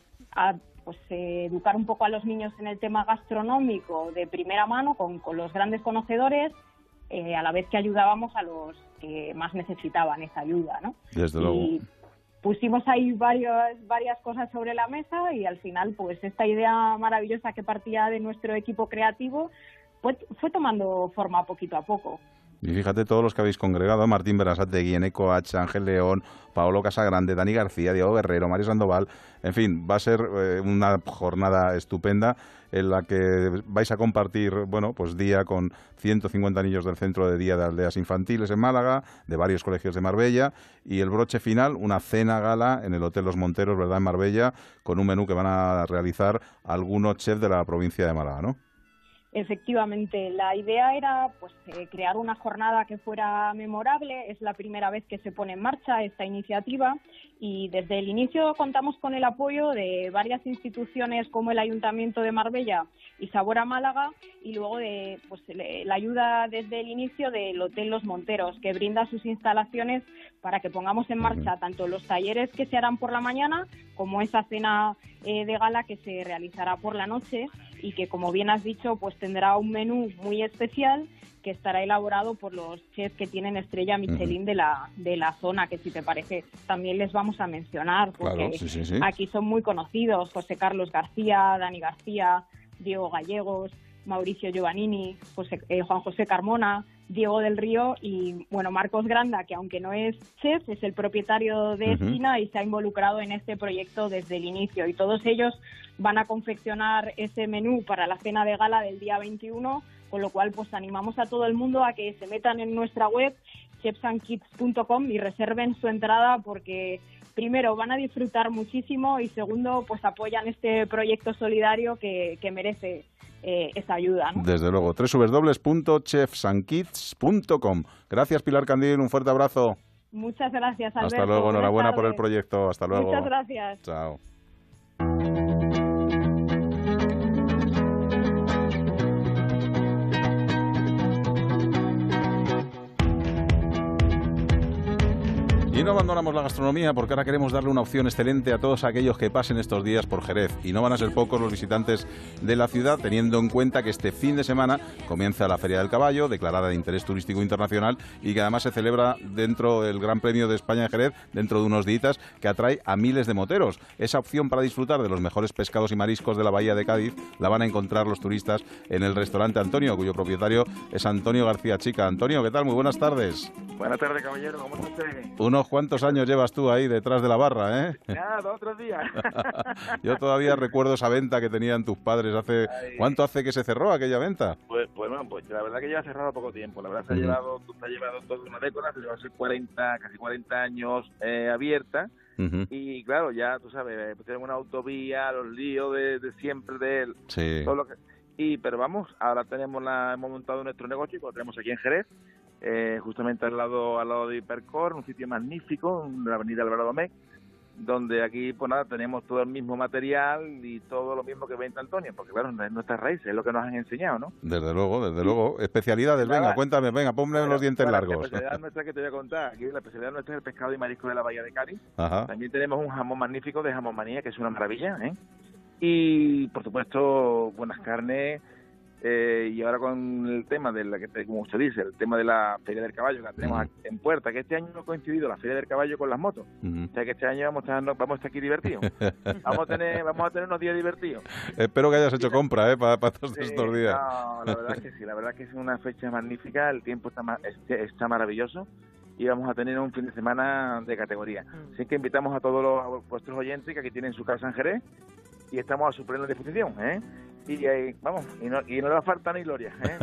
pues educar un poco a los niños en el tema gastronómico de primera mano con, los grandes conocedores eh, a la vez que ayudábamos a los que más necesitaban esa ayuda, ¿no? Desde luego pusimos ahí varias, varias cosas sobre la mesa y al final pues esta idea maravillosa que partía de nuestro equipo creativo fue, fue tomando forma poquito a poco. Y fíjate todos los que habéis congregado, Martín Berasate, Guieneco H, Ángel León, Paolo Casagrande, Dani García, Diego Guerrero, Mario Sandoval, en fin, va a ser eh, una jornada estupenda en la que vais a compartir, bueno, pues día con 150 niños del Centro de Día de Aldeas Infantiles en Málaga, de varios colegios de Marbella, y el broche final, una cena gala en el Hotel Los Monteros, ¿verdad?, en Marbella, con un menú que van a realizar algunos chefs de la provincia de Málaga, ¿no? Efectivamente, la idea era pues eh, crear una jornada que fuera memorable. Es la primera vez que se pone en marcha esta iniciativa y desde el inicio contamos con el apoyo de varias instituciones como el Ayuntamiento de Marbella y Sabora Málaga y luego de pues, la ayuda desde el inicio del Hotel Los Monteros que brinda sus instalaciones para que pongamos en marcha tanto los talleres que se harán por la mañana como esa cena eh, de gala que se realizará por la noche y que como bien has dicho pues tendrá un menú muy especial que estará elaborado por los chefs que tienen estrella Michelin de la de la zona que si te parece también les vamos a mencionar porque aquí son muy conocidos José Carlos García Dani García Diego Gallegos Mauricio Giovannini José, eh, Juan José Carmona Diego del Río y bueno Marcos Granda que aunque no es chef es el propietario de China y se ha involucrado en este proyecto desde el inicio. Y todos ellos van a confeccionar ese menú para la cena de gala del día 21 con lo cual pues animamos a todo el mundo a que se metan en nuestra web chefsandkids.com y reserven su entrada porque primero van a disfrutar muchísimo y segundo pues apoyan este proyecto solidario que, que merece eh, esa ayuda. Desde luego, www.chefsankids.com. Gracias Pilar Candil, un fuerte abrazo. Muchas gracias, Alberto. Hasta luego, enhorabuena por el proyecto. Hasta luego. Muchas gracias. Chao. Y no abandonamos la gastronomía porque ahora queremos darle una opción excelente a todos aquellos que pasen estos días por Jerez. Y no van a ser pocos los visitantes de la ciudad, teniendo en cuenta que este fin de semana comienza la Feria del Caballo, declarada de interés turístico internacional, y que además se celebra dentro del Gran Premio de España de Jerez, dentro de unos días, que atrae a miles de moteros. Esa opción para disfrutar de los mejores pescados y mariscos de la Bahía de Cádiz la van a encontrar los turistas en el restaurante Antonio, cuyo propietario es Antonio García Chica. Antonio, ¿qué tal? Muy buenas tardes. Buenas tardes, caballero. ¿Cómo está usted? Unos cuántos años llevas tú ahí detrás de la barra, ¿eh? Nada, otros días. Yo todavía recuerdo esa venta que tenían tus padres hace... ¿Cuánto hace que se cerró aquella venta? Pues, pues bueno, pues la verdad que ya ha cerrado poco tiempo. La verdad se ha llevado, se ha llevado toda una década, se lleva 40, casi 40 años eh, abierta. Y claro, ya tú sabes, tenemos una autovía, los líos de, siempre de él. Sí. Todo lo que, y pero vamos, ahora tenemos la, hemos montado nuestro negocio, lo tenemos aquí en Jerez eh, justamente al lado al lado de Hipercor, un sitio magnífico, en la avenida Alvarado Domecq, donde aquí, pues nada, tenemos todo el mismo material y todo lo mismo que vende Antonio, porque claro, es nuestra raíz, es lo que nos han enseñado, ¿no? Desde luego, desde luego. Especialidades, venga, cuéntame, venga, ponme los dientes largos. La especialidad nuestra que te voy a contar, aquí la especialidad nuestra es el pescado y marisco de la Bahía de Cádiz. También tenemos un jamón magnífico de jamón manía, que es una maravilla, ¿eh? Y, por supuesto, buenas carnes, eh, y ahora con el tema de la que, como usted dice, el tema de la Feria del Caballo, que la tenemos en puerta, que este año no ha coincidido la Feria del Caballo con las motos. O sea que este año vamos a estar, vamos a estar aquí divertidos. vamos, a tener, vamos a tener unos días divertidos. Espero que hayas hecho compra ¿eh? para, todos estos días. No, la verdad que sí, la verdad que es una fecha magnífica, el tiempo está, está maravilloso y vamos a tener un fin de semana de categoría. Así que invitamos a todos los, vuestros oyentes que aquí tienen su casa en Jerez y estamos a su plena disposición. ¿eh? Y vamos, y no, y no le falta ni gloria, ¿eh?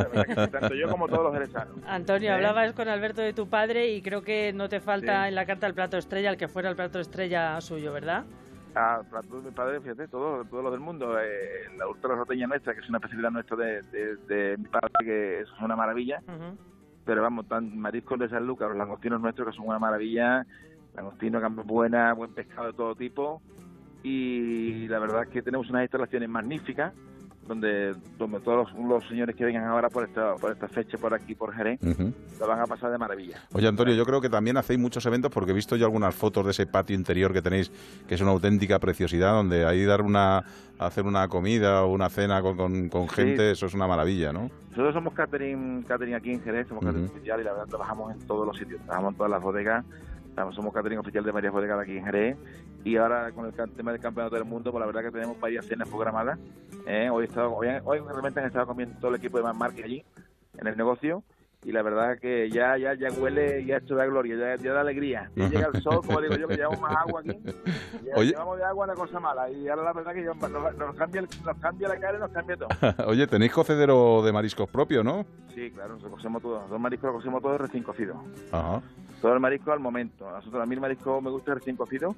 tanto yo como todos los heresanos. Antonio, ¿eh? hablabas con Alberto de tu padre y creo que no te falta en la carta el plato estrella, el que fuera el plato estrella suyo, ¿verdad? Ah, el plato de mi padre, fíjate, todo, todo lo del mundo. Eh, la ultra roteña nuestra, que es una especialidad nuestra de, de, mi padre, que es una maravilla. Pero vamos, tan mariscos de San Lucas, los langostinos nuestros, que son una maravilla. Langostinos, buena, buen pescado de todo tipo. Y la verdad es que tenemos unas instalaciones magníficas donde, donde todos los, señores que vengan ahora por esta, por esta fecha por aquí, por Jerez, lo van a pasar de maravilla. Oye, Antonio, yo creo que también hacéis muchos eventos porque he visto yo algunas fotos de ese patio interior que tenéis, que es una auténtica preciosidad, donde ahí dar una hacer una comida o una cena con, con, gente, eso es una maravilla, ¿no? Nosotros somos catering, catering aquí en Jerez, somos catering y la verdad trabajamos en todos los sitios, trabajamos en todas las bodegas, somos catering oficial de varias bodegas aquí en Jerez y ahora con el tema del campeonato del mundo, pues la verdad que tenemos varias cenas programadas. ¿eh? Hoy, he estado, hoy, realmente han estado comiendo todo el equipo de Marque allí en el negocio y la verdad que ya ya ya huele ya esto da gloria, ya, ya da alegría. Ya llega el sol, como digo yo, que llevamos más agua aquí. Ya llevamos de agua una cosa mala y ahora la verdad que nos, nos, cambia, nos cambia la cara y nos cambia todo. Oye, tenéis cocedero de mariscos propio, ¿no? Sí, claro, nosotros cocemos todo. Los mariscos los cocemos todos recién cocidos. Ajá. Todo el marisco al momento. A nosotros a mí el marisco me gusta recién cocido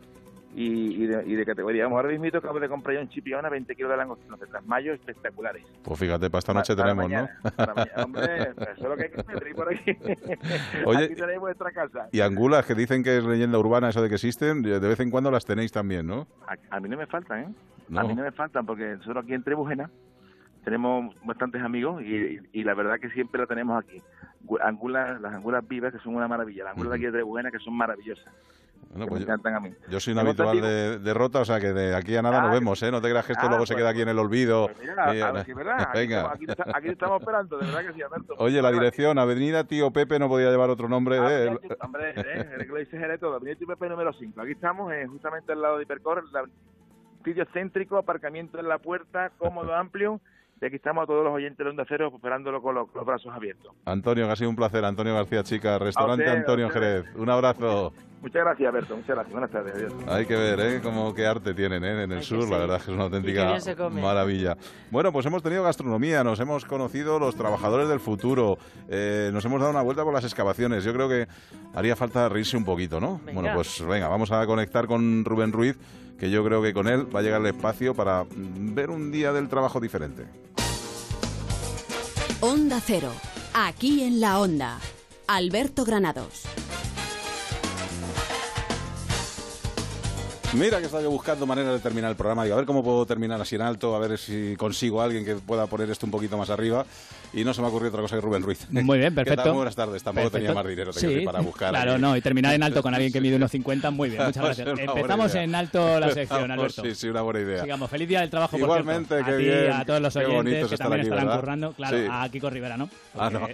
y, de, categoría. Vamos, ahora mismo acabo de comprar yo en Chipiona 20 kilos de langostinos de trasmayo espectaculares. Pues fíjate, para esta noche tenemos, ¿no? Para mañana. Hombre, eso es lo que hay que hacer por aquí. Oye, aquí tenéis vuestra casa. Y angulas que dicen que es leyenda urbana eso de que existen, de vez en cuando las tenéis también, ¿no? A, mí no me faltan, ¿eh? A mí no me faltan porque nosotros aquí en Trebujena tenemos bastantes amigos y, y, la verdad que siempre la tenemos aquí. Angulas, las angulas vivas que son una maravilla, las angulas de aquí de Trebujena que son maravillosas. Bueno, pues me encantan a mí. Yo soy un habitual de, de, rota, o sea que de aquí a nada nos vemos, ¿eh? No te creas que esto ah, luego se pues queda aquí en el olvido. Pues mira, a ver verdad. Venga. Aquí, aquí, estamos esperando, de verdad que sí, Alberto. Oye, la dirección, Avenida Tío Pepe no podía llevar otro nombre. Ah, ¿eh? Hombre, ¿eh? que lo dices todo. Avenida Tío Pepe número 5. Aquí estamos, eh, justamente al lado de Hipercor, sitio céntrico, aparcamiento en la puerta, cómodo, amplio y aquí estamos a todos los oyentes de Onda Cero esperándolo con los, brazos abiertos. Antonio, que ha sido un placer. Antonio García Chica, restaurante Antonio Jerez. Un abrazo. Muchas gracias, Alberto. Muchas gracias. Buenas tardes. Adiós. Hay que ver, ¿eh? Como qué arte tienen ¿eh? en el sur. La verdad es que es una auténtica maravilla. Bueno, pues hemos tenido gastronomía, nos hemos conocido los trabajadores del futuro, eh, nos hemos dado una vuelta por las excavaciones. Yo creo que haría falta reírse un poquito, ¿no? Bueno, pues venga, vamos a conectar con Rubén Ruiz que yo creo que con él va a llegar el espacio para ver un día del trabajo diferente. Onda Cero, aquí en la Onda. Alberto Granados. Mira que estaba yo buscando maneras de terminar el programa. Digo, a ver cómo puedo terminar así en alto, a ver si consigo a alguien que pueda poner esto un poquito más arriba. Y no se me ha ocurrido otra cosa que Rubén Ruiz. Muy bien, perfecto. Muy buenas tardes. Tampoco tenía más dinero para buscar. Claro, no, y terminar en alto con alguien que mide unos 50, muy bien, muchas gracias. Empezamos en alto la sección, Alberto. Sí, sí, una buena idea. Sigamos, feliz día del trabajo, Igualmente, por qué a ti, bien. a todos los oyentes que también estarán currando. Claro, a Kiko Rivera, ¿no? ah, no.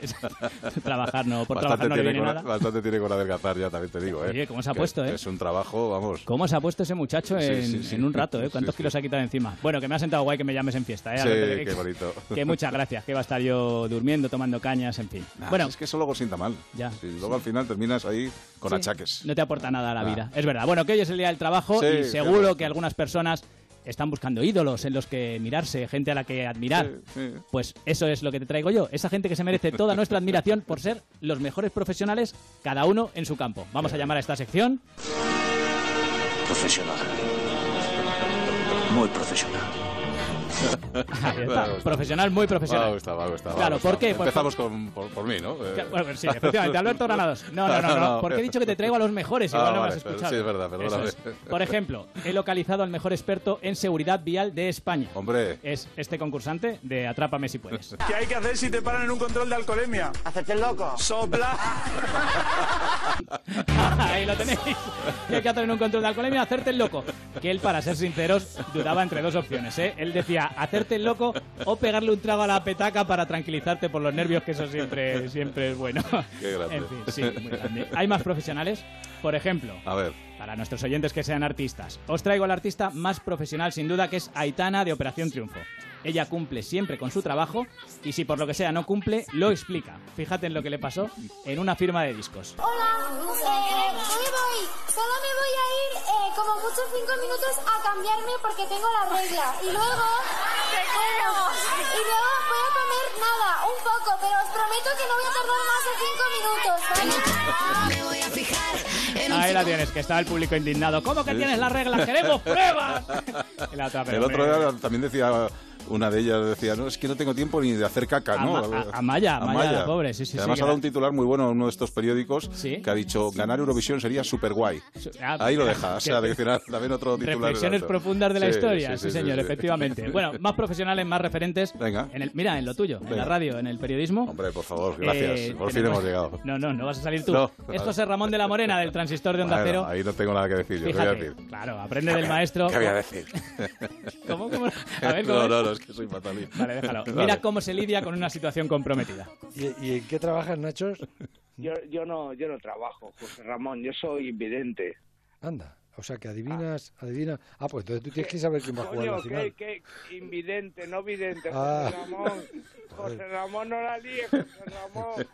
trabajar no, por trabajar no le viene nada. Bastante tiene con adelgazar ya, también te digo, ¿eh? Oye, ¿cómo se ha puesto, eh? Es un trabajo, vamos. ¿Cómo se ha puesto ese muchacho en un rato, eh? ¿Cuántos kilos ha quitado encima? Bueno, que me ha sentado guay que me llames en fiesta, ¿eh? Sí, qué bonito. Que muchas gracias, que va a estar yo durmiendo, tomando cañas, en fin. bueno, es que eso luego sienta mal. Ya. luego al final terminas ahí con achaques. No te aporta nada a la vida. Es verdad. Bueno, que hoy es el día del trabajo y seguro que algunas personas están buscando ídolos en los que mirarse, gente a la que admirar. Pues eso es lo que te traigo yo. Esa gente que se merece toda nuestra admiración por ser los mejores profesionales, cada uno en su campo. Vamos a llamar a esta sección. Profesional. Muy profesional. Profesional, muy profesional. Claro, ¿por qué? Empezamos con, por, mí, ¿no? Bueno, sí, efectivamente. Alberto Granados. No, no, no, no, porque he dicho que te traigo a los mejores, igual ah, no me has escuchado. Sí, es verdad, perdóname. Por ejemplo, he localizado al mejor experto en seguridad vial de España. Hombre. Es este concursante de Atrápame si puedes. ¿Qué hay que hacer si te paran en un control de alcoholemia? Hacerte el loco. Sopla. Ahí lo tenéis. ¿Qué hay que hacer en un control de alcoholemia? Hacerte el loco. Que él, para ser sinceros, dudaba entre dos opciones. ¿eh? Él decía hacerte el loco o pegarle un trago a la petaca para tranquilizarte por los nervios, que eso siempre, siempre es bueno. Qué grande. En fin, sí, muy grande. Hay más profesionales. Por ejemplo, a ver. para nuestros oyentes que sean artistas, os traigo al artista más profesional sin duda, que es Aitana de Operación Triunfo. Ella cumple siempre con su trabajo y si por lo que sea no cumple, lo explica. Fíjate en lo que le pasó en una firma de discos. Hola, eh, ¿dónde voy? Solo me voy a ir eh, como muchos cinco minutos a cambiarme porque tengo la regla. Y luego... Y luego voy a comer nada, un poco, pero os prometo que no voy a tardar más de cinco minutos, ¿vale? Me voy a fijar Ahí la tienes, que está el público indignado. ¿Cómo que tienes las reglas? ¡Queremos pruebas! el otro día también decía una de ellas decía, no, es que no tengo tiempo ni de hacer caca, ¿no? A, Maya, a Maya, pobre, sí, sí. Además ha dado un titular muy bueno en uno de estos periódicos que ha dicho, ganar Eurovisión sería súper guay. Ah, Ahí lo deja, o sea, también otro titular. Reflexiones profundas de la historia, sí, señor, efectivamente. Bueno, más profesionales, más referentes. Venga. En el, mira, en lo tuyo, en la radio, en el periodismo. Hombre, por favor, gracias. Eh, por fin hemos llegado. No, no, no vas a salir tú. Esto es Ramón de la Morena, del transistor de Onda Cero. Ahí no tengo nada que decir, yo voy a decir. Claro, aprende del maestro. ¿Qué voy a decir? ¿Cómo, cómo? A ver, ¿cómo no, no, no, es que soy fatalista. Vale, déjalo. Mira cómo se lidia con una situación comprometida. ¿Y, en qué trabajas, Nachos? Yo, yo no, yo no trabajo, José Ramón, yo soy invidente. Anda. O sea, que adivinas, adivina. Ah, pues entonces tú tienes que saber quién va a jugar la final. ¿qué, qué, invidente, no vidente, José ah. Ramón. José Ramón no la líe, José Ramón.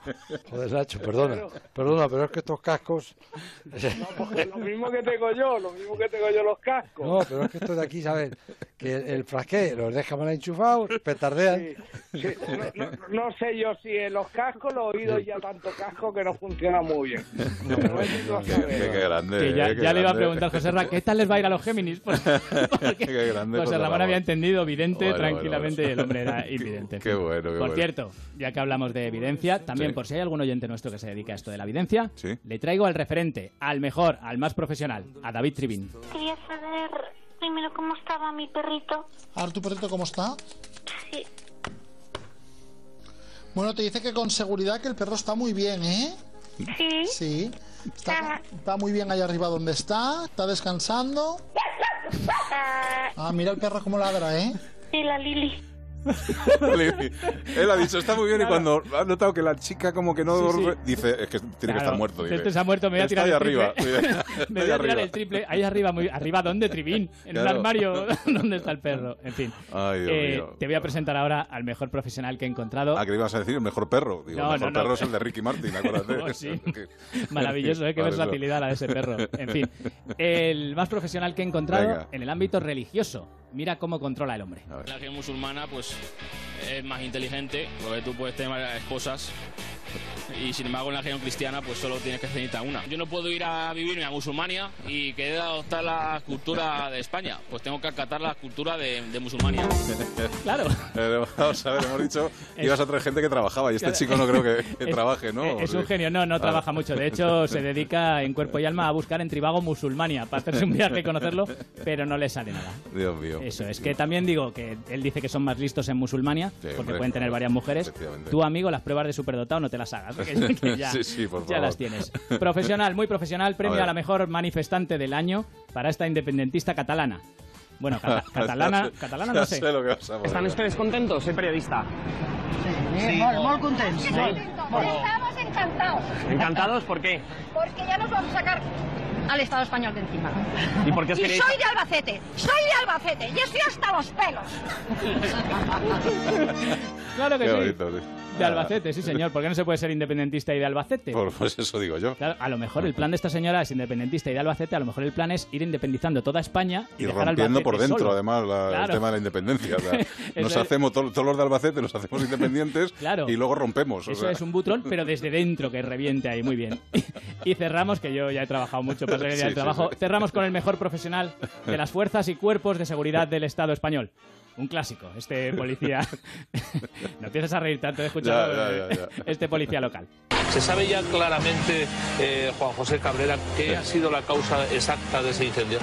Joder, Nacho, perdona, perdona, pero es que estos cascos... No, lo mismo que tengo yo, lo mismo que tengo yo los cascos. No, pero es que estos de aquí, ¿sabes? Que el, frasqué los deja mal enchufados, petardean. No, sé yo si en los cascos los oídos ya tanto casco que no funciona muy bien. No, qué, grande. ya, ya le iba a preguntar José Ramón, ¿qué tal les va a ir a los Géminis? Porque qué grande, José Ramón había entendido vidente tranquilamente y el hombre era invidente. Qué bueno. Por cierto, ya que hablamos de evidencia, también por si hay algún oyente nuestro que se dedica a esto de la evidencia, le traigo al referente, al mejor, al más profesional, a David Tribín. Quería saber primero cómo estaba mi perrito. A ver, ¿tu perrito cómo está? Sí. Bueno, te dice que con seguridad que el perro está muy bien, ¿eh? Sí. Sí. Está, está muy bien ahí arriba donde está. Está descansando. Ah, mira el perro cómo ladra, ¿eh? Sí, la Lili. Él ha dicho, está muy bien, y cuando ha notado que la chica como que no dice, es que tiene que estar muerto. Dice, este se ha muerto, me voy a tirar el triple. Arriba, me voy a tirar el triple. Ahí arriba, muy arriba, ¿dónde, Tribín? En un armario, ¿dónde está el perro? En fin. Eh, te voy a presentar ahora al mejor profesional que he encontrado. Ah, que ibas a decir el mejor perro. Digo, el mejor perro es el de Ricky Martin, acuérdate. Oh, Maravilloso, ¿eh? Qué versatilidad la de ese perro. En fin, el más profesional que he encontrado en el ámbito religioso. Mira cómo controla el hombre. La religión musulmana, pues es más inteligente, porque tú puedes tener varias esposas y sin embargo en la religión cristiana pues solo tienes que cenita una. Yo no puedo ir a vivir a Musulmania y querer adoptar la cultura de España, pues tengo que acatar la cultura de, de Musulmania. claro. vamos a ver, hemos dicho que ibas a traer gente que trabajaba y este chico no creo que, trabaje, ¿no? Es un genio, no, no trabaja mucho. De hecho, se dedica en cuerpo y alma a buscar en Tribago Musulmania para hacerse un viaje y conocerlo, pero no le sale nada. Dios mío. Eso, es que también digo que él dice que son más listos en Musulmania, porque pueden tener varias mujeres. Tu amigo, las pruebas de superdotado no te las hagas ya, ya las tienes. Profesional, muy profesional, premio a, la mejor manifestante del año para esta independentista catalana. Bueno, catalana, catalana no sé. ¿Están ustedes contentos? Soy periodista. Sí, sí. muy contentos. Estamos encantados. ¿Encantados? ¿Por qué? Porque ya nos vamos a sacar al Estado español de encima. ¿Y por qué os y soy de Albacete, soy de Albacete y estoy hasta los pelos. claro que sí. De Albacete, sí señor. ¿Por qué no se puede ser independentista y de Albacete? Pues, eso digo yo. a lo mejor el plan de esta señora es independentista y de Albacete, a lo mejor el plan es ir independizando toda España y, y rompiendo por dentro, además, el tema de la independencia. nos hacemos, todos los de Albacete nos hacemos independientes y luego rompemos. Eso es un butrón, pero desde dentro que reviente ahí, muy bien. Y, cerramos, que yo ya he trabajado mucho para el trabajo, cerramos con el mejor profesional de las fuerzas y cuerpos de seguridad del Estado español un clásico, este policía. no empiezas a reír tanto de escuchar este policía local. ¿Se sabe ya claramente, eh, Juan José Cabrera, qué ha sido la causa exacta de ese incendio?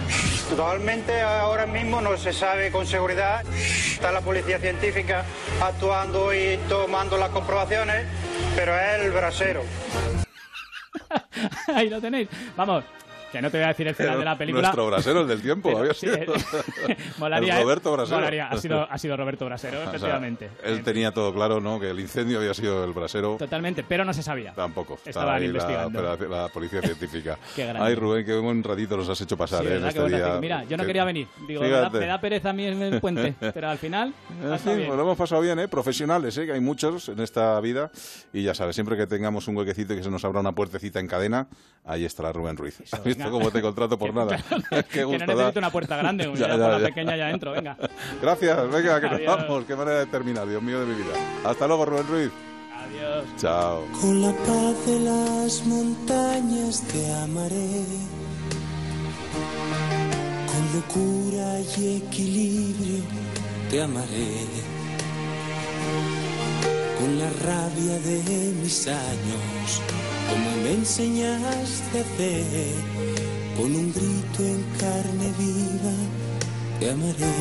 Totalmente ahora mismo no se sabe con seguridad. Está la policía científica actuando y tomando las comprobaciones, pero es el brasero. Ahí lo tenéis. Vamos, que no te voy a decir el final de la película. Nuestro brasero, el del tiempo, había sido. molaría, Roberto Brasero. Molaría, ha sido, ha sido Roberto Brasero, efectivamente. él tenía todo claro, ¿no? Que el incendio había sido el brasero. Totalmente, pero no se sabía. Tampoco. Estaban ahí investigando. La, la, policía científica. qué grande. Ay, Rubén, qué buen ratito nos has hecho pasar ¿eh? en este día. Mira, yo no quería venir. Digo, me da, me da, pereza a mí en el puente, pero al final. Fin, bien. lo hemos pasado bien, ¿eh? Profesionales, ¿eh? Que hay muchos en esta vida. Y ya sabes, siempre que tengamos un huequecito y que se nos abra una puertecita en cadena, ahí estará Rubén Ruiz. ¿Has visto cómo te contrato por nada. que no necesito una puerta grande, ya, ya, la pequeña ya dentro, venga. Gracias, venga, que nos vamos. Qué manera de terminar, Dios mío de mi vida. Hasta luego, Rubén Ruiz. Adiós. Chao. Con la paz de las montañas te amaré. Con locura y equilibrio te amaré. Con la rabia de mis años, como me enseñaste a hacer con un grito en carne viva, te amaré.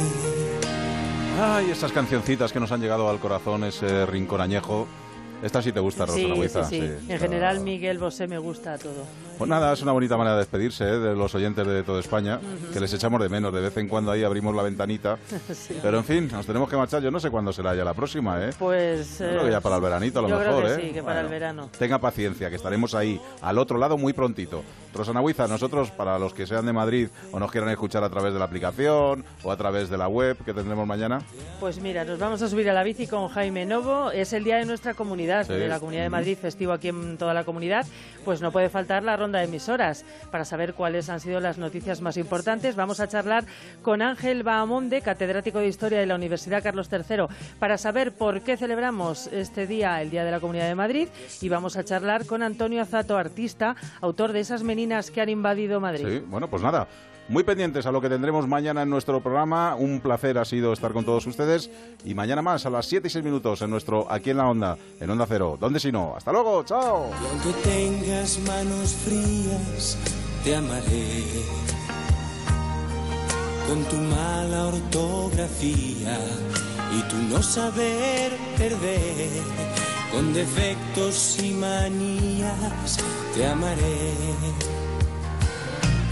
Ay, estas cancioncitas que nos han llegado al corazón, ese rincón añejo Esta sí te gusta, Rosa sí, sí, sí, En general, Miguel Bosé me gusta todo. Pues nada, es una bonita manera de despedirse ¿eh? de los oyentes de toda España, que les echamos de menos. De vez en cuando ahí abrimos la ventanita. Pero en fin, nos tenemos que marchar. Yo no sé cuándo será ya la próxima, ¿eh? Pues. creo que ya para el veranito a lo yo mejor, creo que ¿eh? Sí, que para el verano. Tenga paciencia, que estaremos ahí, al otro lado, muy prontito. Rosana Huiza, nosotros, para los que sean de Madrid o nos quieran escuchar a través de la aplicación o a través de la web que tendremos mañana. Pues mira, nos vamos a subir a la bici con Jaime Novo. Es el día de nuestra comunidad, de la Comunidad de Madrid, festivo aquí en toda la comunidad. Pues no puede faltar la ronda de emisoras. Para saber cuáles han sido las noticias más importantes, vamos a charlar con Ángel Bahamonde, catedrático de Historia de la Universidad Carlos III, para saber por qué celebramos este día, el Día de la Comunidad de Madrid. Y vamos a charlar con Antonio Azato, artista, autor de esas meninas que han invadido Madrid. Sí, bueno, pues nada. Muy pendientes a lo que tendremos mañana en nuestro programa. Un placer ha sido estar con todos ustedes. Y mañana más, a las 7 y 6 minutos, en nuestro Aquí en la Onda, en Onda Cero. ¿Dónde si no? Hasta luego, chao. aunque tengas manos frías, te amaré. Con tu mala ortografía y tu no saber perder. Con defectos y manías, te amaré.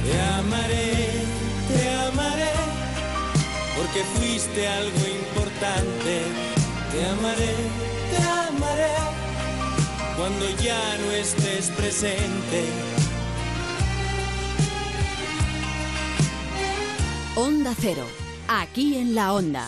Te amaré, te amaré, porque fuiste algo importante. Te amaré, te amaré, cuando ya no estés presente. Onda Cero, aquí en la Onda.